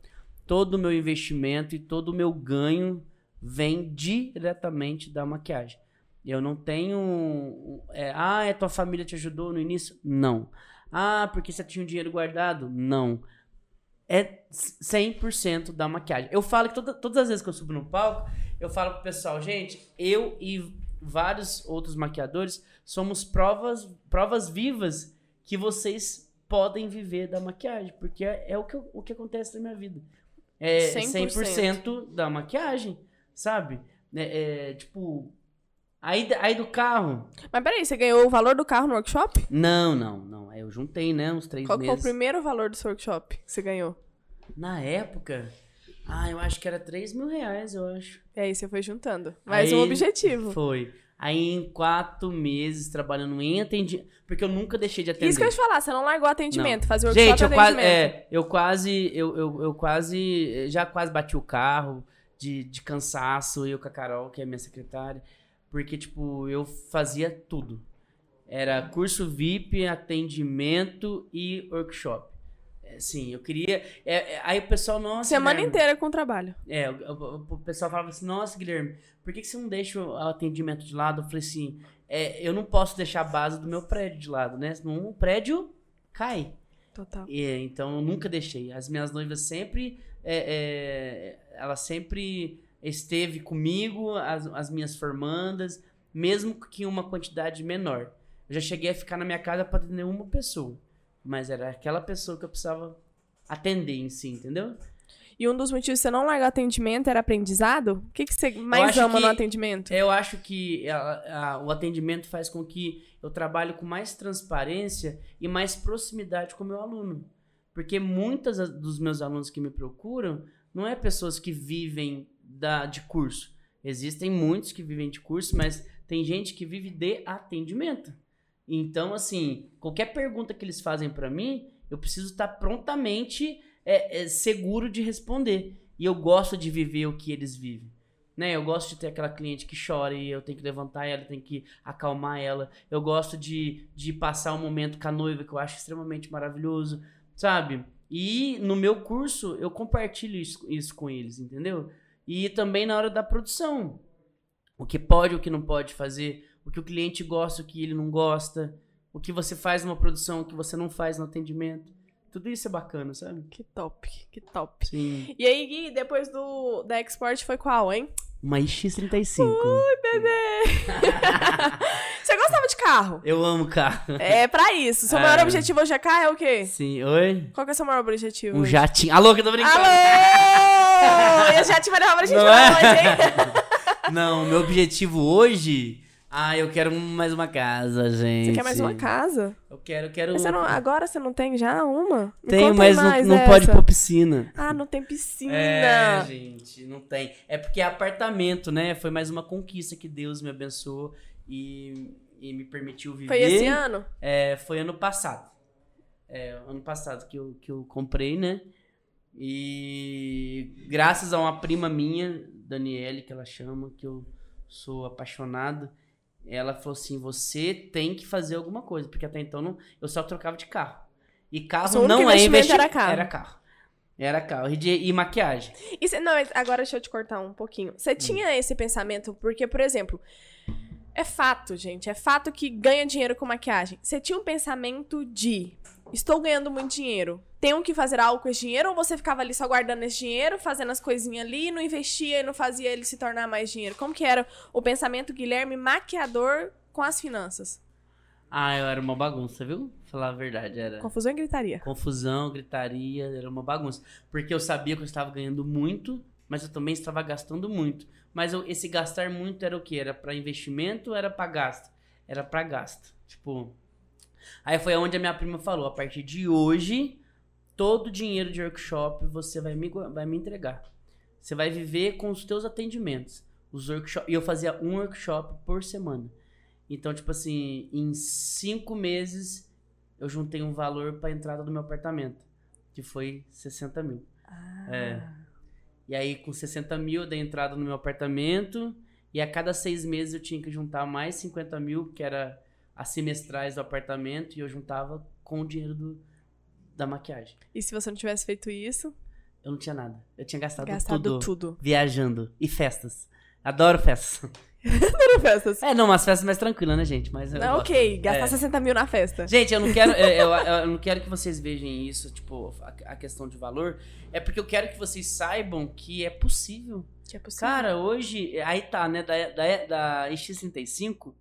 todo o meu investimento e todo o meu ganho vem diretamente da maquiagem. Eu não tenho. é, ah, é tua família te ajudou no início? Não. Ah, porque você tinha um dinheiro guardado? Não. É 100% da maquiagem. Eu falo que toda- todas as vezes que eu subo no palco, eu falo pro pessoal, gente, eu e vários outros maquiadores somos provas, provas vivas que vocês podem viver da maquiagem, porque é, é o, que, eu- o que acontece na minha vida. É 100%. 100% da maquiagem, sabe? É, é, tipo, aí, aí do carro... Mas peraí, você ganhou o valor do carro no workshop? Não, não, não. Aí eu juntei, né, uns três Qual que foi o meses. primeiro valor do seu workshop que você ganhou? Na época, ah, eu acho que era 3 mil reais, eu acho. E aí você foi juntando. Mais Aí- um objetivo. Foi. Aí em quatro meses trabalhando em atendimento, porque eu nunca deixei de atender. Isso que eu ia te falar, você não largou atendimento, fazia workshop Gente, eu quase, atendimento. é, eu quase, eu, eu, eu quase, já quase bati o carro de, de cansaço, eu com a Carol, que é minha secretária, porque, tipo, eu fazia tudo. Era curso VIP, atendimento e workshop. É, Sim, eu queria. é, é, aí o pessoal, nossa. Semana Guilherme, inteira com trabalho. é, o, o- o pessoal falava assim, nossa, Guilherme, por que, que você não deixa o atendimento de lado? Eu falei assim, é, eu não posso deixar a base do meu prédio de lado, né? Senão o prédio cai. Total. E, então eu nunca deixei. As minhas noivas sempre. é, é, ela sempre esteve comigo, as, as minhas formandas, mesmo que em uma quantidade menor. Eu já cheguei a ficar na minha casa para atender uma pessoa. Mas era aquela pessoa que eu precisava atender em si, entendeu? E um dos motivos de você não largar atendimento era aprendizado? O que, que você mais ama que- no atendimento? Eu acho que a- a- o atendimento faz com que eu trabalhe com mais transparência e mais proximidade com o meu aluno. Porque muitas dos meus alunos que me procuram não é pessoas que vivem da, de curso. Existem muitos que vivem de curso, mas tem gente que vive de atendimento. Então, assim, qualquer pergunta que eles fazem para mim, eu preciso estar prontamente é, é, seguro de responder. E eu gosto de viver o que eles vivem né? Eu gosto de ter aquela cliente que chora e eu tenho que levantar ela, tenho que acalmar ela. Eu gosto de, de passar um momento com a noiva que eu acho extremamente maravilhoso, sabe? E no meu curso eu compartilho isso, isso com eles, entendeu? E também na hora da produção. O que pode, o que não pode fazer, o que o cliente gosta, o que ele não gosta, o que você faz numa produção, o que você não faz no atendimento. tudo isso é bacana, sabe? Que top, que top. Sim. E aí, Gui, depois do da Export foi qual, hein? Uma X35. Ui, bebê! Você gostava de carro? Eu amo carro. É pra isso. Seu É. maior objetivo hoje é carro é o quê? Sim, oi? Qual que é o seu maior objetivo? Um hoje? jatinho. Alô, que eu tô brincando. Alô! Eu já vai levar pra gente Não é? Não, meu objetivo hoje. Ah, eu quero mais uma casa, gente. Você quer mais uma casa? Eu quero, eu quero. Mas você não- agora você não tem já uma? Me Tenho, mas não, não pode pôr piscina. Ah, não tem piscina. É, gente, não tem. É porque é apartamento, né? Foi mais uma conquista que Deus me abençoou e, e me permitiu viver. Foi esse ano? É, foi ano passado. É, ano passado que eu, que eu comprei, né? E graças a uma prima minha, Daniele, que ela chama, que eu sou apaixonado, ela falou assim: você tem que fazer alguma coisa, porque até então não, eu só trocava de carro. E carro não é investimento era carro. Era carro. Era carro. E, de- e maquiagem. E cê- não, agora deixa eu te cortar um pouquinho. Hum. Você tinha esse pensamento, porque, por exemplo, é fato, gente, é fato que ganha dinheiro com maquiagem. Você tinha um pensamento de estou ganhando muito dinheiro, tenho que fazer algo com esse dinheiro, ou você ficava ali só guardando esse dinheiro, fazendo as coisinhas ali, não investia e não fazia ele se tornar mais dinheiro? Como que era o pensamento Guilherme maquiador com as finanças? Ah, eu era uma bagunça, viu? Falar a verdade, era. Confusão e gritaria. confusão, gritaria, era uma bagunça. Porque eu sabia que eu estava ganhando muito, mas eu também estava gastando muito. Mas eu- esse gastar muito era o quê? Era para investimento ou era para gasto? Era para gasto. Tipo. Aí foi onde a minha prima falou: a partir de hoje, todo o dinheiro de workshop você vai me, vai me entregar. Você vai viver com os teus atendimentos. Os workshop, e eu fazia um workshop por semana. Então, tipo assim, em cinco meses eu juntei um valor pra entrada do meu apartamento, que foi 60 mil. É. E aí, com 60 mil, eu dei entrada no meu apartamento, e a cada seis meses eu tinha que juntar mais 50 mil, que era as semestrais do apartamento, e eu juntava com o dinheiro do, da maquiagem. E se você não tivesse feito isso, Eu não tinha nada. Eu tinha gastado, gastado tudo, tudo. viajando. E festas. Adoro festas. Foram festas. É, não, umas festas mais tranquilas, né, gente? Mas Não, ok, gastar É. 60 mil na festa. Gente, eu não quero, eu, eu- eu não quero que vocês vejam isso, tipo, a, a questão de valor. É porque eu quero que vocês saibam que é possível. Que é possível. Cara, hoje, aí tá, né, da, da, da X35,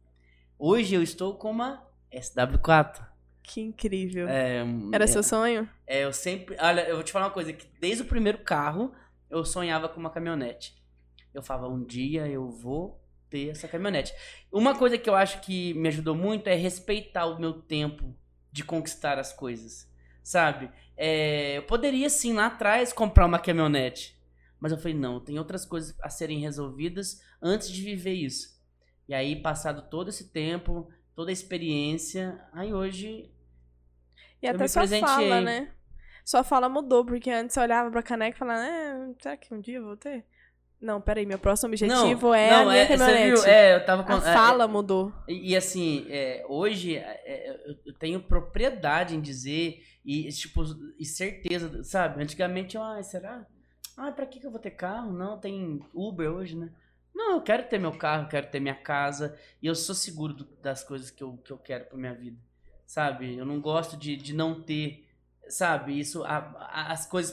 hoje eu estou com uma SW4. Que incrível. É, Era é, seu sonho? é, eu sempre, olha, eu vou te falar uma coisa, que desde o primeiro carro, eu sonhava com uma caminhonete. Eu falava, um dia eu vou ter essa caminhonete. Uma coisa que eu acho que me ajudou muito é respeitar o meu tempo de conquistar as coisas, sabe? É, eu poderia sim lá atrás comprar uma caminhonete, mas eu falei não, tem outras coisas a serem resolvidas antes de viver isso. E aí passado todo esse tempo, toda a experiência, aí hoje E Eu até sua fala, né? Sua fala mudou, porque antes você olhava pra caneca e falava, é, será que um dia eu vou ter? Não, peraí, meu próximo objetivo é a minha você caminhonete. viu? É, eu tava com, a é, fala mudou. E, e assim, é, hoje é, é, eu- tenho propriedade em dizer e, tipo, e certeza, sabe? Antigamente eu, ah, será? Ah, pra que, que eu vou ter carro? Não, tem Uber hoje, né? Não, eu quero ter meu carro, quero ter minha casa e eu sou seguro do- das coisas que eu, que eu quero pra minha vida, sabe? Eu não gosto de, de não ter, sabe? Isso, a- a- as coisas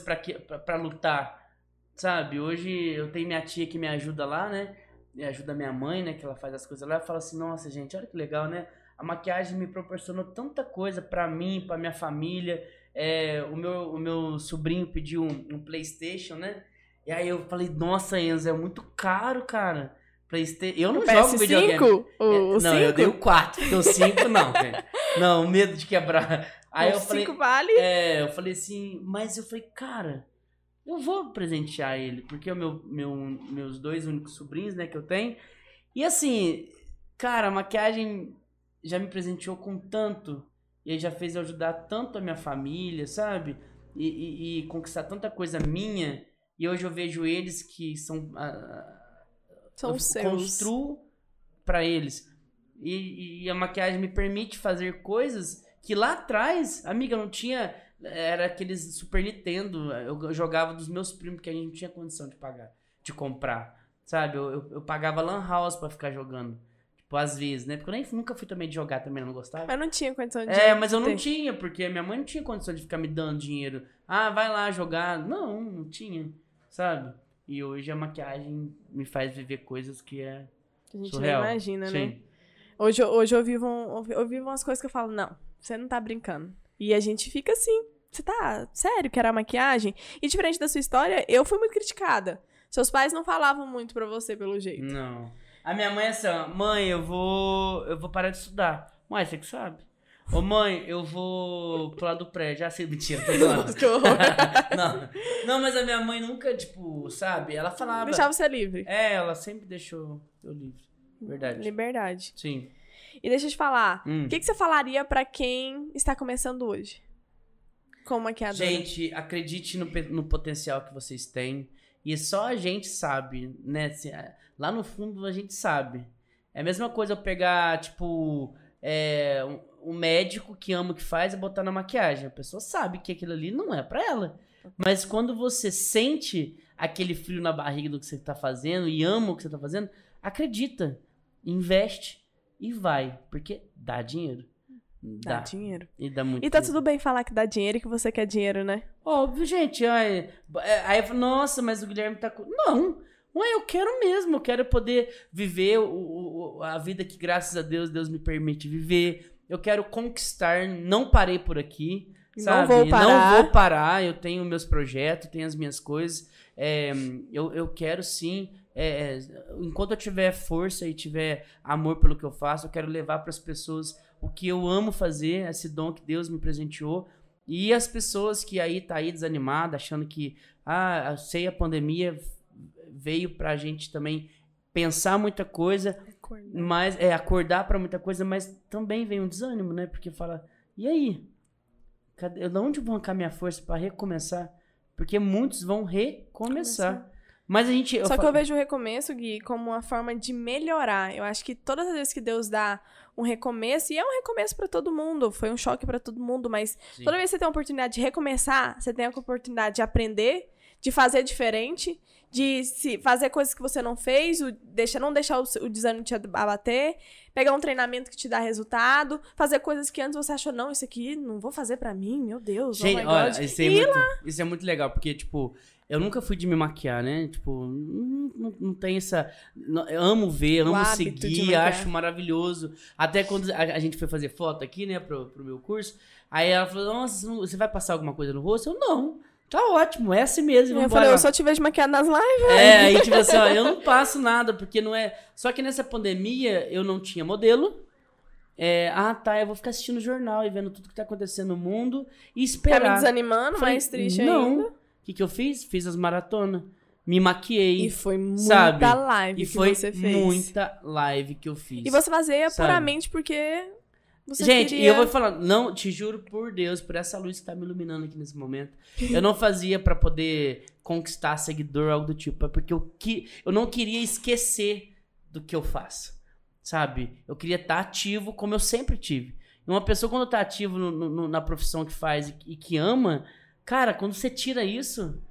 pra lutar, sabe? Hoje eu tenho minha tia que me ajuda lá, né? Me ajuda minha mãe, né? Que ela faz as coisas lá. Eu falo assim, nossa, gente, olha que legal, né? A maquiagem me proporcionou tanta coisa pra mim, pra minha família. É, o, meu, o meu sobrinho pediu um, um Playstation, né? E aí eu falei, nossa, Enzo, é muito caro, cara. Playstation. Eu não jogo videogame. PS5? O, É, o não, eu 5? dei o 4, porque o 5 não, velho. Não, medo de quebrar. Aí o eu falei, 5 vale? é, eu falei assim, mas eu falei, cara, eu vou presentear ele, porque é o meu, meu, meus dois únicos sobrinhos, né, que eu tenho. E assim, cara, a maquiagem já me presenteou com tanto, e aí já fez eu ajudar tanto a minha família, sabe? E, e- e conquistar tanta coisa minha. E hoje eu vejo eles que são. ah, São eu os seus. construo pra eles. E, e a maquiagem me permite fazer coisas que lá atrás, amiga, não tinha. Era aqueles Super Nintendo. Eu jogava dos meus primos, que a gente não tinha condição de pagar, de comprar. Sabe? Eu, eu, eu pagava Lan House pra ficar jogando. Tipo, às vezes, né? Porque eu nem, nunca fui também de jogar, também não gostava. Mas não tinha condição de. É, mas eu não ter. tinha, porque minha mãe não tinha condição de ficar me dando dinheiro. Ah, vai lá jogar. Não, não tinha, sabe? E hoje a maquiagem me faz viver coisas que é A gente surreal. nem imagina, né? Hoje, eu- hoje eu, vivo um, eu vivo umas coisas que eu falo, não, você não tá brincando. E a gente fica assim. Você tá sério que era maquiagem? E diferente da sua história, eu fui muito criticada. Seus pais não falavam muito pra você, pelo jeito. Não. A minha mãe é assim, ó, mãe, eu vou. Eu vou parar de estudar. Mãe, você que sabe. Ô mãe, eu vou pro lado do prédio. Ah, sei, mentira, tô não. não, mas a minha mãe nunca, tipo, sabe? Ela falava. Deixava você livre. É, ela sempre deixou eu livre. Verdade. Liberdade. Sim. E deixa eu te falar, Hum. o que, que você falaria pra quem está começando hoje? Como maquiadora. Gente, acredite no, no potencial que vocês têm. E só a gente sabe, né? Assim, é, lá no fundo a gente sabe. É a mesma coisa eu pegar, tipo, é, um, um médico que ama o que faz e botar na maquiagem. A pessoa sabe que aquilo ali não é pra ela. Mas quando você sente aquele frio na barriga do que você tá fazendo e ama o que você tá fazendo, acredita, investe e vai. Porque dá dinheiro. Dá Dá. dinheiro. E dá muito E tá dinheiro. tudo bem falar que dá dinheiro e que você quer dinheiro, né? Óbvio, gente. Aí, aí eu falo, nossa, mas o Guilherme tá. Não! Ué, eu quero mesmo. Eu quero poder viver o, o- a vida que, graças a Deus, Deus me permite viver. Eu quero conquistar. Não parei por aqui. Não sabe? vou parar. Não vou parar. Eu tenho meus projetos, tenho as minhas coisas. É, eu, eu quero sim. É, enquanto eu tiver força e tiver amor pelo que eu faço, eu quero levar para as pessoas o que eu amo fazer, esse dom que Deus me presenteou. E as pessoas que aí tá aí desanimada, achando que ah, sei a pandemia veio pra gente também pensar muita coisa, mas é acordar pra muita coisa, mas também vem um desânimo, né? Porque fala, e aí? Cadê, de onde vou arrancar minha força pra recomeçar? Porque muitos vão recomeçar. Começar. Mas a gente eu Só que fa- eu vejo o recomeço, Gui, como uma forma de melhorar. Eu acho que todas as vezes que Deus dá um recomeço, e é um recomeço pra todo mundo, foi um choque pra todo mundo, mas Sim. toda vez que você tem a oportunidade de recomeçar, você tem a oportunidade de aprender, de fazer diferente, de se fazer coisas que você não fez, o, deixa, não deixar o, o desânimo te abater, pegar um treinamento que te dá resultado, fazer coisas que antes você achou, não, isso aqui não vou fazer pra mim, meu Deus, Gente, oh olha, isso é, muito, isso é muito legal, porque, tipo, eu nunca fui de me maquiar, né? Tipo, não, não, não tem essa. não- eu amo ver, amo seguir, acho maravilhoso. Até quando a, a gente foi fazer foto aqui, né, pro, pro meu curso, aí ela falou: Nossa, você vai passar alguma coisa no rosto? Eu não. Tá ótimo, é assim mesmo. eu falei, lá." eu só te vejo maquiada nas lives. É, aí tipo assim, ó, eu não passo nada, porque não é. Só que nessa pandemia eu não tinha modelo. É, ah, tá, eu vou ficar assistindo o jornal e vendo tudo que tá acontecendo no mundo e Tá me esperar. desanimando, Falei, mais triste não. ainda. O que, que eu fiz? Fiz as maratonas. Me maquiei. E foi muita sabe? live E que foi você fez. muita live que eu fiz. E você fazia Sabe? puramente porque você Gente, queria... e eu vou falar, não, te juro por Deus, por essa luz que tá me iluminando aqui nesse momento. Eu não fazia pra poder conquistar seguidor, algo do tipo. É porque eu, que, eu não queria esquecer do que eu faço. Sabe? Eu queria estar ativo como eu sempre tive. E uma pessoa, quando tá ativo no- no- na profissão que faz e, e que ama, cara, quando você tira isso,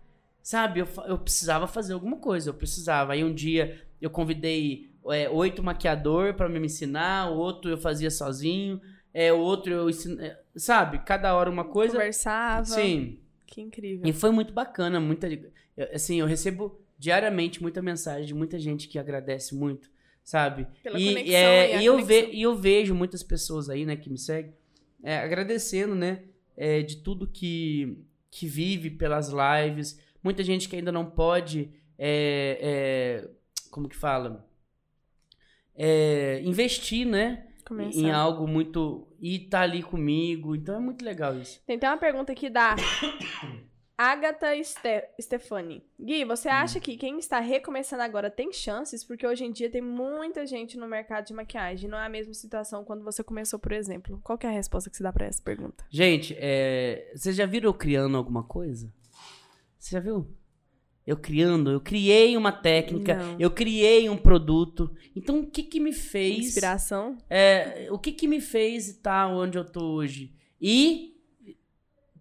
sabe? Eu, eu precisava fazer alguma coisa, eu precisava. Aí um dia eu convidei é, oito maquiador para me ensinar, o outro eu fazia sozinho, é, o outro eu ensinava, sabe? Cada hora uma coisa. Conversava. Sim. Que incrível. E foi muito bacana, muita, eu- assim, eu recebo diariamente muita mensagem de muita gente que agradece muito, sabe? Pela e, conexão é, e eu ve, e eu vejo muitas pessoas aí, né, que me seguem, é, agradecendo, né, é, de tudo que, que vive pelas lives. Muita gente que ainda não pode, é, é, como que fala? É, investir, né, Começar. em algo muito... E tá ali comigo, então é muito legal isso. Tem até uma pergunta aqui da Agatha Ste Stefani. Gui, você Hum. acha que quem está recomeçando agora tem chances? Porque hoje em dia tem muita gente no mercado de maquiagem. Não é a mesma situação quando você começou, por exemplo. Qual que é a resposta que você dá pra essa pergunta? Gente, é, vocês já viram eu criando alguma coisa? Você já viu? Eu criando, eu criei uma técnica, Não. eu criei um produto. Então, o que que me fez... Inspiração? É, o que que me fez estar onde eu tô hoje? E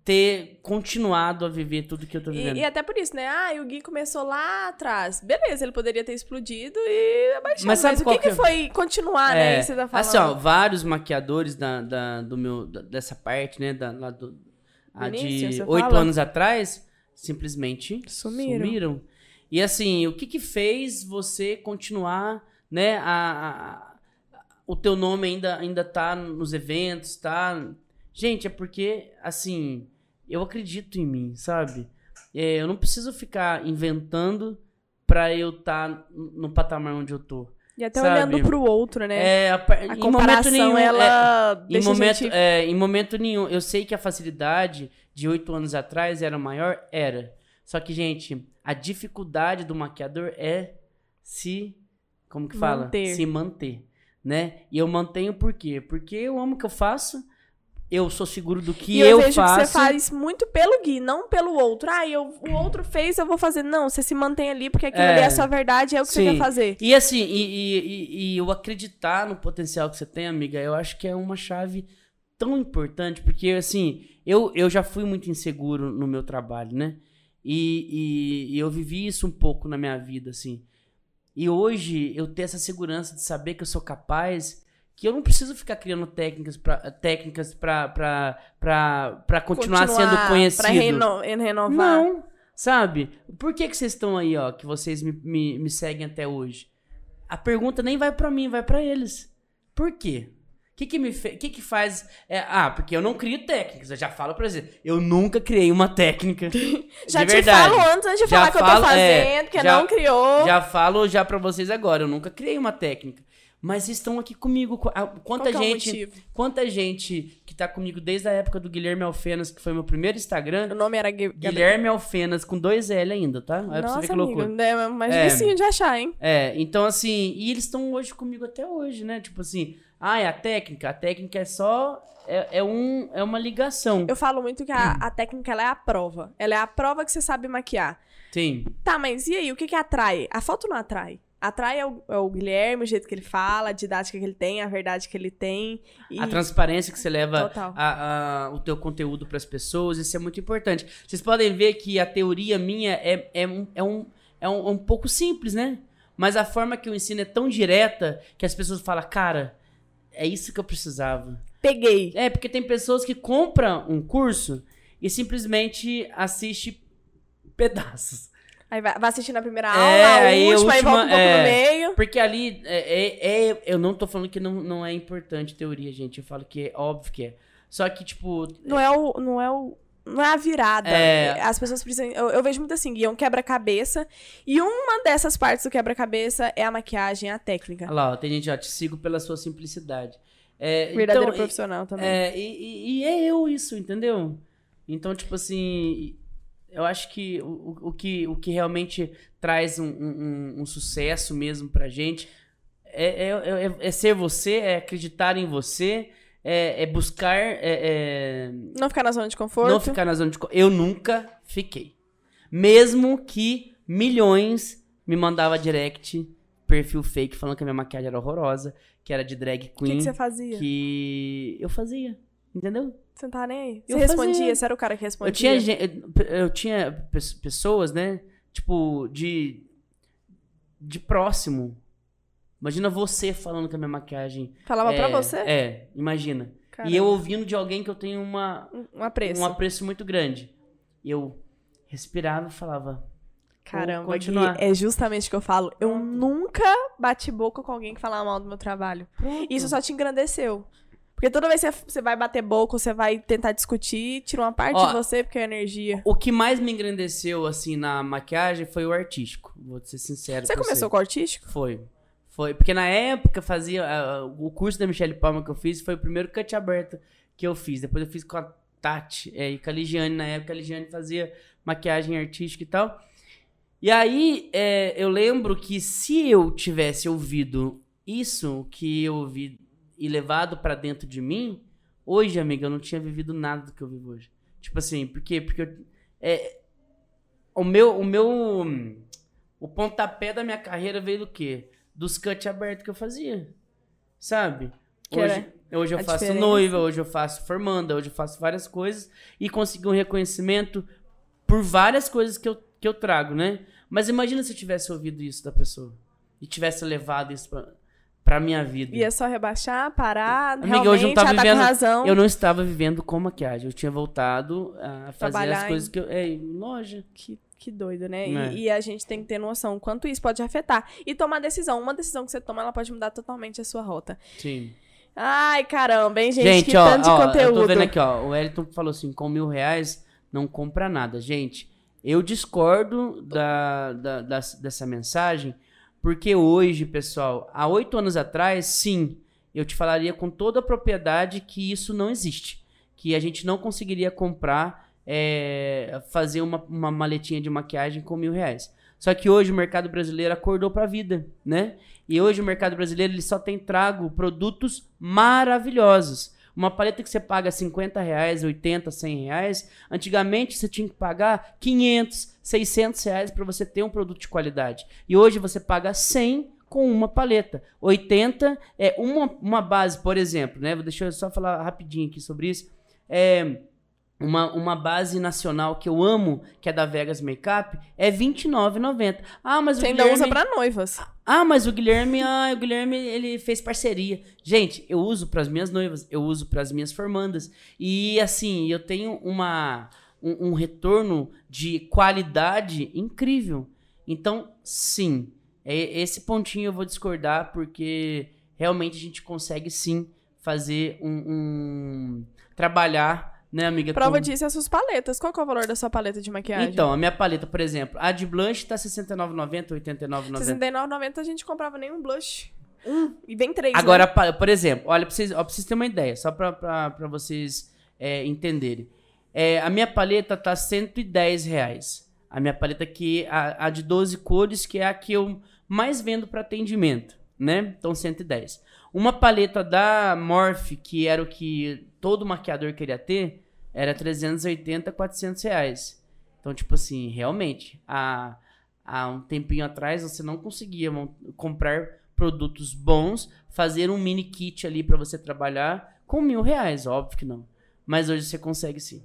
ter continuado a viver tudo que eu tô E, vivendo. e até por isso, né? Ah, e o Gui começou lá atrás. Beleza, ele poderia ter explodido e abaixado. Mas Mas, sabe o que, qual que que é? foi continuar, né? Que você tá falando. assim, ó, vários maquiadores da, da- do meu, da- dessa parte, né, da, lá do, a de oito anos atrás, simplesmente Sumiram. sumiram. E assim, o que que fez você continuar, né, a, a- a- o teu nome ainda, ainda tá nos eventos, tá? Gente, é porque, assim, eu acredito em mim, sabe? É, eu não preciso ficar inventando pra eu estar no patamar onde eu tô. E até sabe? olhando pro outro, né? É, a, a em comparação, momento nenhum, é, ela em deixa momento, gente... é, em momento nenhum. Eu sei que a facilidade de oito anos atrás era maior, era. Só que, gente, a dificuldade do maquiador é se, como que fala? Manter. Se manter, né? E eu mantenho por quê? Porque eu amo o que eu faço, eu sou seguro do que E eu, eu, vejo faço. que você faz muito pelo Gui, não pelo outro. Ah, eu, o outro fez, eu vou fazer. Não, você se mantém ali, porque aquilo É. ali é a sua verdade, é o que você Sim. quer fazer. E assim, e, e, e- eu acreditar no potencial que você tem, amiga, eu acho que é uma chave tão importante, porque assim, eu, eu já fui muito inseguro no meu trabalho, né? E, e, e eu vivi isso um pouco na minha vida, assim. E hoje eu tenho essa segurança de saber que eu sou capaz, que eu não preciso ficar criando técnicas pra, técnicas pra, pra continuar, sendo conhecido. Pra reno- renovar. Não, sabe? Por que, que vocês estão aí, ó, que vocês me, me, me seguem até hoje? A pergunta nem vai pra mim, vai pra eles. Por quê? O que que, me fe... que que faz... é, ah, porque eu não crio técnicas. Eu já falo pra você. Eu nunca criei uma técnica Já de te verdade. falo antes, antes de Já falar que eu falo- tô é, fazendo, que já- não criou. Já falo já pra vocês agora. Eu nunca criei uma técnica. Mas estão aqui comigo. Qu- Quanta Qual é gente... motivo? Quanta gente que tá comigo desde a época do Guilherme Alfenas, que foi meu primeiro Instagram. O nome era Gui- Guilherme Alfenas, com dois L ainda, tá? Você ver Nossa, que amigo, loucura. é mais É. dificinho de achar, hein? É, então assim, e eles estão hoje comigo até hoje, né? Tipo assim, ah, é a técnica? A técnica é só. É, é, um, é uma ligação. Eu falo muito que a, a técnica ela é a prova. Ela é a prova que você sabe maquiar. Sim. Tá, mas e aí? O que que atrai? A foto não atrai. Atrai é o, é Guilherme, o jeito que ele fala, a didática que ele tem, a verdade que ele tem. E... A transparência que você leva a- a- o teu conteúdo para as pessoas, isso é muito importante. Vocês podem ver que a teoria minha é, é, um, é, um, é um, um pouco simples, né? Mas a forma que eu ensino é tão direta que as pessoas falam, cara, é isso que eu precisava. Peguei. É, porque tem pessoas que compram um curso e simplesmente assiste pedaços. Aí vai, vai assistindo a primeira É, aula, aí a última, aí volta um pouco é. no meio. Porque ali, é, é- é- eu não tô falando que não, não é importante teoria, gente. Eu falo que é óbvio que é. Só que, tipo, Não é o. Não é o. Não é a virada. É. As pessoas precisam. Eu, eu vejo muito assim, Gui, é um quebra-cabeça. E uma dessas partes do quebra-cabeça é a maquiagem, a técnica. olha lá, ó, tem gente, ó, te sigo pela sua simplicidade. É, Verdadeiro então, profissional também. É, e, e- e é eu isso, entendeu? Então, tipo assim, eu acho que o, o- que o que realmente traz um, um- um- sucesso mesmo pra gente é, é, é- é ser você, é acreditar em você, é, é buscar. é- é, Não ficar na zona de conforto. não ficar na zona de. co- Eu nunca fiquei. Mesmo que milhões me mandava direct, perfil fake, falando que a minha maquiagem era horrorosa, que era de drag O que, queen que você fazia? que eu fazia, entendeu? Você não tava nem aí? Você Eu respondia? fazia. Você era o cara que respondia? Eu tinha, eu tinha pe- pessoas, né, tipo, de de próximo. Imagina você falando que a minha maquiagem Falava é, pra você? É, imagina. Caramba. E eu ouvindo de alguém que eu tenho uma Um- apreço. um apreço muito grande. Eu respirava e falava, Caramba, continuar. é justamente o que eu falo. Eu nunca bati boca com alguém que falava mal do meu trabalho. Pronto. Isso só te engrandeceu. Porque toda vez que você- você vai bater boca, você vai tentar discutir, tira uma parte Ó, de você porque é energia. O que mais me engrandeceu, assim, na maquiagem foi o artístico. Vou ser sincero Você com começou com o artístico? Foi. Foi. Porque na época fazia. ah, o curso da Michelle Palma que eu fiz foi o primeiro cut aberto que eu fiz. Depois eu fiz com a Tati é, e com a Ligiane. Na época a Ligiane fazia maquiagem artística e tal. E aí é, eu lembro que se eu tivesse ouvido isso que eu ouvi e levado pra dentro de mim, hoje, amiga, eu não tinha vivido nada do que eu vivo hoje. Tipo assim, por quê? Porque eu- é, o meu. O meu. O pontapé da minha carreira veio do quê? Dos cut abertos que eu fazia. Sabe? Que Hoje, Hoje eu faço diferença. noiva, hoje eu faço formanda, hoje eu faço várias coisas e consegui um reconhecimento por várias coisas que eu, que eu trago, né? Mas imagina se eu tivesse ouvido isso da pessoa e tivesse levado isso pra, pra minha vida. Ia só rebaixar, parar, Amiga, realmente, hoje eu não tava ah, tá vivendo- com razão. Eu não estava vivendo com maquiagem, eu tinha voltado a fazer Trabalhar as em- coisas que eu. É, em loja. Que, que doido, né? É. E, e a gente tem que ter noção quanto isso pode afetar. E tomar decisão. Uma decisão que você toma, ela pode mudar totalmente a sua rota. Sim. Ai, caramba, hein, gente? Gente, que ó, tanto de ó, conteúdo. eu tô vendo aqui, ó. O Wellington falou assim: com mil reais não compra nada. Gente, eu discordo da, da- das- dessa mensagem, porque hoje, pessoal, há oito anos atrás, sim, eu te falaria com toda a propriedade que isso não existe. Que a gente não conseguiria comprar, é, fazer uma, uma maletinha de maquiagem com mil reais. Só que hoje o mercado brasileiro acordou pra vida, né? E hoje o mercado brasileiro ele só tem trago produtos maravilhosos. Uma paleta que você paga 50 reais, 80, 100 reais, antigamente você tinha que pagar 500, 600 reais para você ter um produto de qualidade. E hoje você paga 100 com uma paleta. 80 é uma, uma base, por exemplo, né? Deixa eu só falar rapidinho aqui sobre isso. É, uma, uma base nacional que eu amo, que é da Vegas Makeup, é R$29,90. Ah, mas o Você ainda Guilherme... usa pra noivas. Ah, mas o Guilherme, ah, o Guilherme, ele fez parceria. Gente, eu uso pras minhas noivas, eu uso pras minhas formandas. E assim, eu tenho uma um, um retorno de qualidade incrível. Então, sim, é- esse pontinho eu vou discordar porque realmente a gente consegue sim fazer um, um- trabalhar, né, amiga? Prova disso é as suas paletas. Qual que é o valor da sua paleta de maquiagem? Então, a minha paleta, por exemplo, a de blush tá R$ 69,90, R$ 89,90. R$69,90 a gente comprava nenhum blush. Um. E vem três. Agora, né? por exemplo, olha, pra vocês, ó, pra vocês terem uma ideia, só pra, pra, pra vocês é, entenderem. É, a minha paleta tá 110 reais. A minha paleta aqui, a, a de 12 cores, que é a que eu mais vendo pra atendimento, né? Então, 110. Uma paleta da Morphe, que era o que todo maquiador queria ter, era 380, 400 reais. Então, tipo assim, realmente, há, há um tempinho atrás você não conseguia comprar produtos bons, fazer um mini kit ali pra você trabalhar com mil reais, óbvio que não. Mas hoje você consegue sim.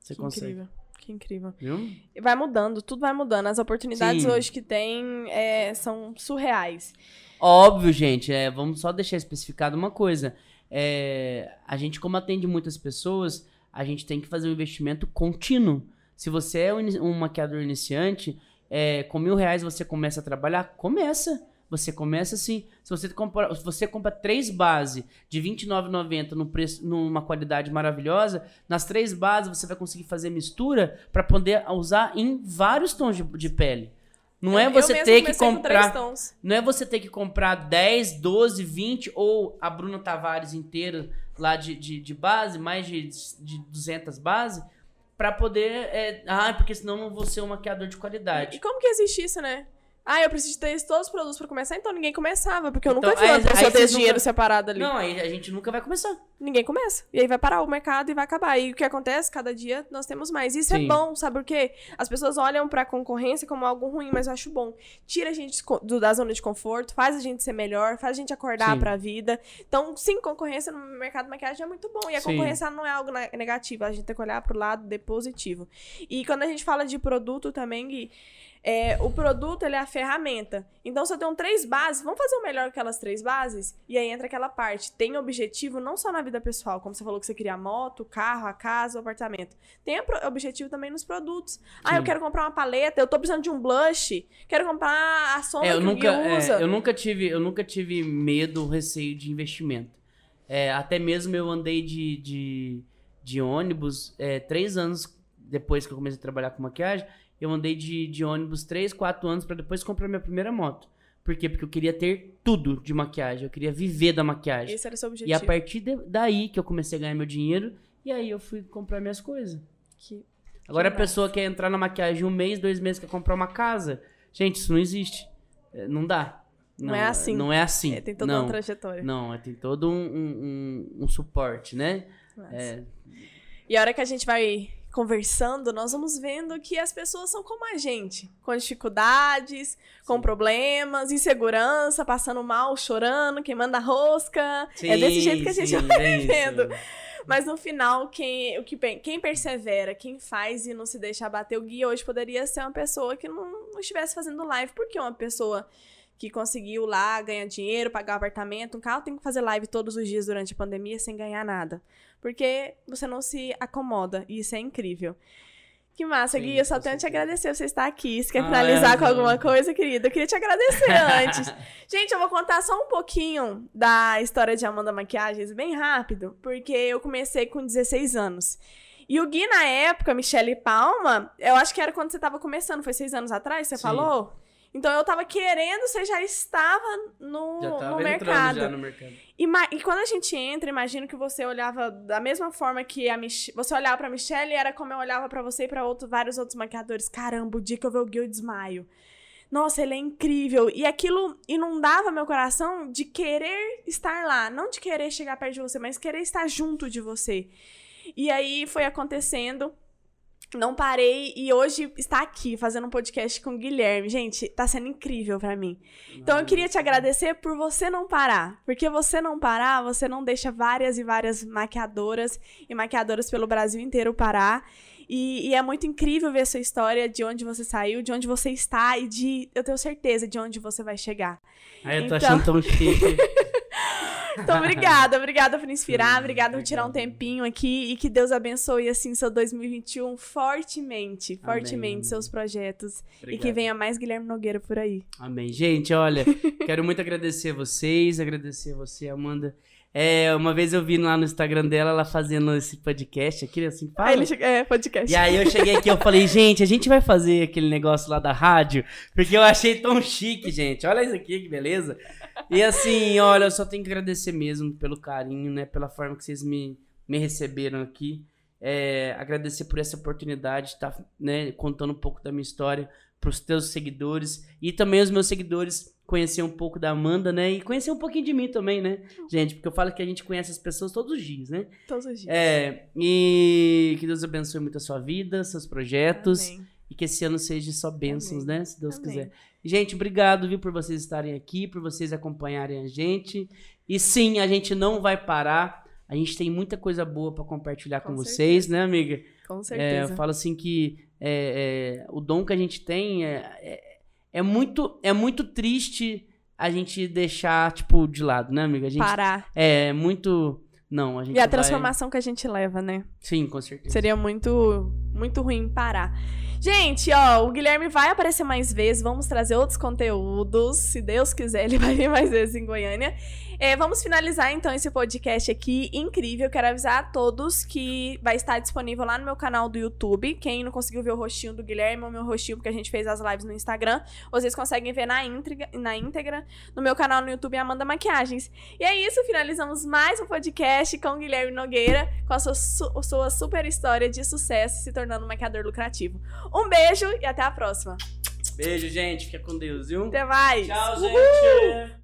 Você Que consegue. incrível. Que incrível. Viu? E vai mudando, tudo vai mudando. As oportunidades Sim. hoje que tem é, são surreais. Óbvio, gente, é, vamos só deixar especificado uma coisa. É, a gente, como atende muitas pessoas, a gente tem que fazer um investimento contínuo. Se você é um, maquiador iniciante, é, com mil reais você começa a trabalhar, começa. Você começa assim. Se você compra, se você compra três bases de R$ 29,90 no preço, numa qualidade maravilhosa, nas três bases você vai conseguir fazer mistura para poder usar em vários tons de, de pele. Não é você ter que com comprar. tons. Não é você ter que comprar 10, 12, 20 ou a Bruna Tavares inteira lá de, de, de base, mais de, de 200 bases, pra poder. É, ah, porque senão eu não vou ser um maquiador de E qualidade. como que existe isso, né? Ah, eu preciso ter esses todos os produtos pra começar, então ninguém começava, porque eu Então, nunca vi aí- uma pessoa aí ter dinheiro nunca- separado ali. Não, aí a gente nunca vai começar. Ninguém começa. E aí vai parar o mercado e vai acabar. E o que acontece? Cada dia nós temos mais. Isso Sim. é bom, sabe por quê? As pessoas olham pra concorrência como algo ruim, mas eu acho bom. Tira a gente do- da zona de conforto, faz a gente ser melhor, faz a gente acordar Sim. pra vida. Então, sim, concorrência no mercado de maquiagem é muito bom. E a Sim. concorrência não é algo ne- negativo. A gente tem que olhar pro lado de positivo. E quando a gente fala de produto também, Gui, é, o produto ele é a ferramenta. Então, se eu tenho três bases, vamos fazer o melhor com aquelas três bases? E aí entra aquela parte. Tem objetivo não só na vida pessoal, como você falou que você queria a moto, o carro, a casa, o apartamento. Tem objetivo também nos produtos. Ah, eu Sim. quero comprar uma paleta, eu tô precisando de um blush, quero comprar a sombra É, eu, que nunca, é, usa. eu nunca tive, eu nunca tive medo, receio de investimento. É, até mesmo eu andei de, de, de ônibus é, três anos depois que eu comecei a trabalhar com maquiagem. Eu andei de, de ônibus três, quatro anos pra depois comprar minha primeira moto. Por quê? Porque eu queria ter tudo de maquiagem. Eu queria viver da maquiagem. Esse era o seu E objetivo. a partir de- daí que eu comecei a ganhar meu dinheiro. E aí eu fui comprar minhas coisas. Que- Agora a massa. pessoa quer entrar na maquiagem um mês, dois meses, quer comprar uma casa. Gente, isso não existe. É, Não dá. Não é assim. Não é assim. É, tem toda não, uma trajetória. Não, é, tem todo um, um, um- um suporte, né? É, E a hora que a gente vai conversando, nós vamos vendo que as pessoas são como a gente, com dificuldades, com problemas, insegurança, passando mal, chorando, queimando a rosca. Sim, é desse jeito que a gente sim, vai é vivendo. Mas no final, quem, o que, quem persevera, quem faz e não se deixa abater, o Gui hoje poderia ser uma pessoa que não, não estivesse fazendo live. Porque uma pessoa que conseguiu lá ganhar dinheiro, pagar um apartamento, um carro, tem que fazer live todos os dias durante a pandemia sem ganhar nada. Porque você não se acomoda. E isso é incrível. Que massa, Sim, Gui. Eu só tenho a te agradecer você estar aqui. Você quer Ah, finalizar é, com alguma coisa, querida? Eu queria te agradecer antes. Gente, eu vou contar só um pouquinho da história de Amanda Maquiagens, bem rápido, porque eu comecei com 16 anos. E o Gui, na época, Michele Palma, eu acho que era quando você tava começando, foi seis anos atrás, você Sim. falou? Então eu tava querendo, você já estava no, Já tava no mercado. já no mercado. E, e quando a gente entra, imagino que você olhava da mesma forma que a Mich você olhava pra Michelle era como eu olhava pra você e pra outro, vários outros maquiadores. Caramba, o dia que eu ver o Gui eu desmaio. Nossa, ele é incrível. E aquilo inundava meu coração de querer estar lá. Não de querer chegar perto de você, mas querer estar junto de você. E aí foi acontecendo. Não parei e hoje está aqui fazendo um podcast com o Guilherme. Gente, tá sendo incrível pra mim. Então eu queria te agradecer por você não parar. Porque você não parar, você não deixa várias e várias maquiadoras e maquiadoras pelo Brasil inteiro parar. E, e é muito incrível ver a sua história, de onde você saiu, de onde você está e de, eu tenho certeza, de onde você vai chegar. Aí eu tô Então- achando tão chique. Então, obrigada, obrigada por inspirar, obrigada por tirar um tempinho aqui e que Deus abençoe, assim, seu 2021 fortemente, fortemente, amém. seus projetos. E Obrigado. que venha mais Guilherme Nogueira por aí. Amém. Gente, olha, quero muito agradecer a vocês, agradecer a você, Amanda. É, uma vez eu vi lá no Instagram dela, ela fazendo esse podcast aqui, assim, fala. Aí ele chega, é, podcast. E aí eu cheguei aqui, eu falei, gente, a gente vai fazer aquele negócio lá da rádio, porque eu achei tão chique, gente. Olha isso aqui, que beleza. E assim, olha, eu só tenho que agradecer mesmo pelo carinho, né, pela forma que vocês me, me receberam aqui. É, agradecer por essa oportunidade de estar, né, contando um pouco da minha história para os teus seguidores e também os meus seguidores conhecer um pouco da Amanda, né, e conhecer um pouquinho de mim também, né, gente, porque eu falo que a gente conhece as pessoas todos os dias, né. Todos os dias. É, e que Deus abençoe muito a sua vida, seus projetos. Amém. E que esse ano seja só bênçãos, Amém. né? Se Deus Amém. quiser. Gente, obrigado, viu, por vocês estarem aqui, por vocês acompanharem a gente. E sim, a gente não vai parar. A gente tem muita coisa boa pra compartilhar com, Com vocês, né, amiga? Com É, certeza. eu falo assim que é, é, o dom que a gente tem é, é, é muito, é muito triste a gente deixar, tipo, de lado, né, amiga? A gente, Parar. é muito. Não, a gente E a vai- transformação que a gente leva, né? Sim, com certeza. Seria muito, muito ruim parar. Gente, ó, o Guilherme vai aparecer mais vezes, vamos trazer outros conteúdos. Se Deus quiser, ele vai vir mais vezes em Goiânia. É, vamos finalizar então esse podcast aqui incrível. Quero avisar a todos que vai estar disponível lá no meu canal do YouTube. Quem não conseguiu ver o rostinho do Guilherme ou meu rostinho, porque a gente fez as lives no Instagram, vocês conseguem ver na íntegra, na íntegra no meu canal no YouTube Amanda Maquiagens. E é isso, finalizamos mais um podcast com o Guilherme Nogueira, com a sua, su- sua super história de sucesso se tornando um maquiador lucrativo. Um beijo e até a próxima. Beijo, gente. Fica com Deus, viu? Até mais! Tchau, Uhul! gente.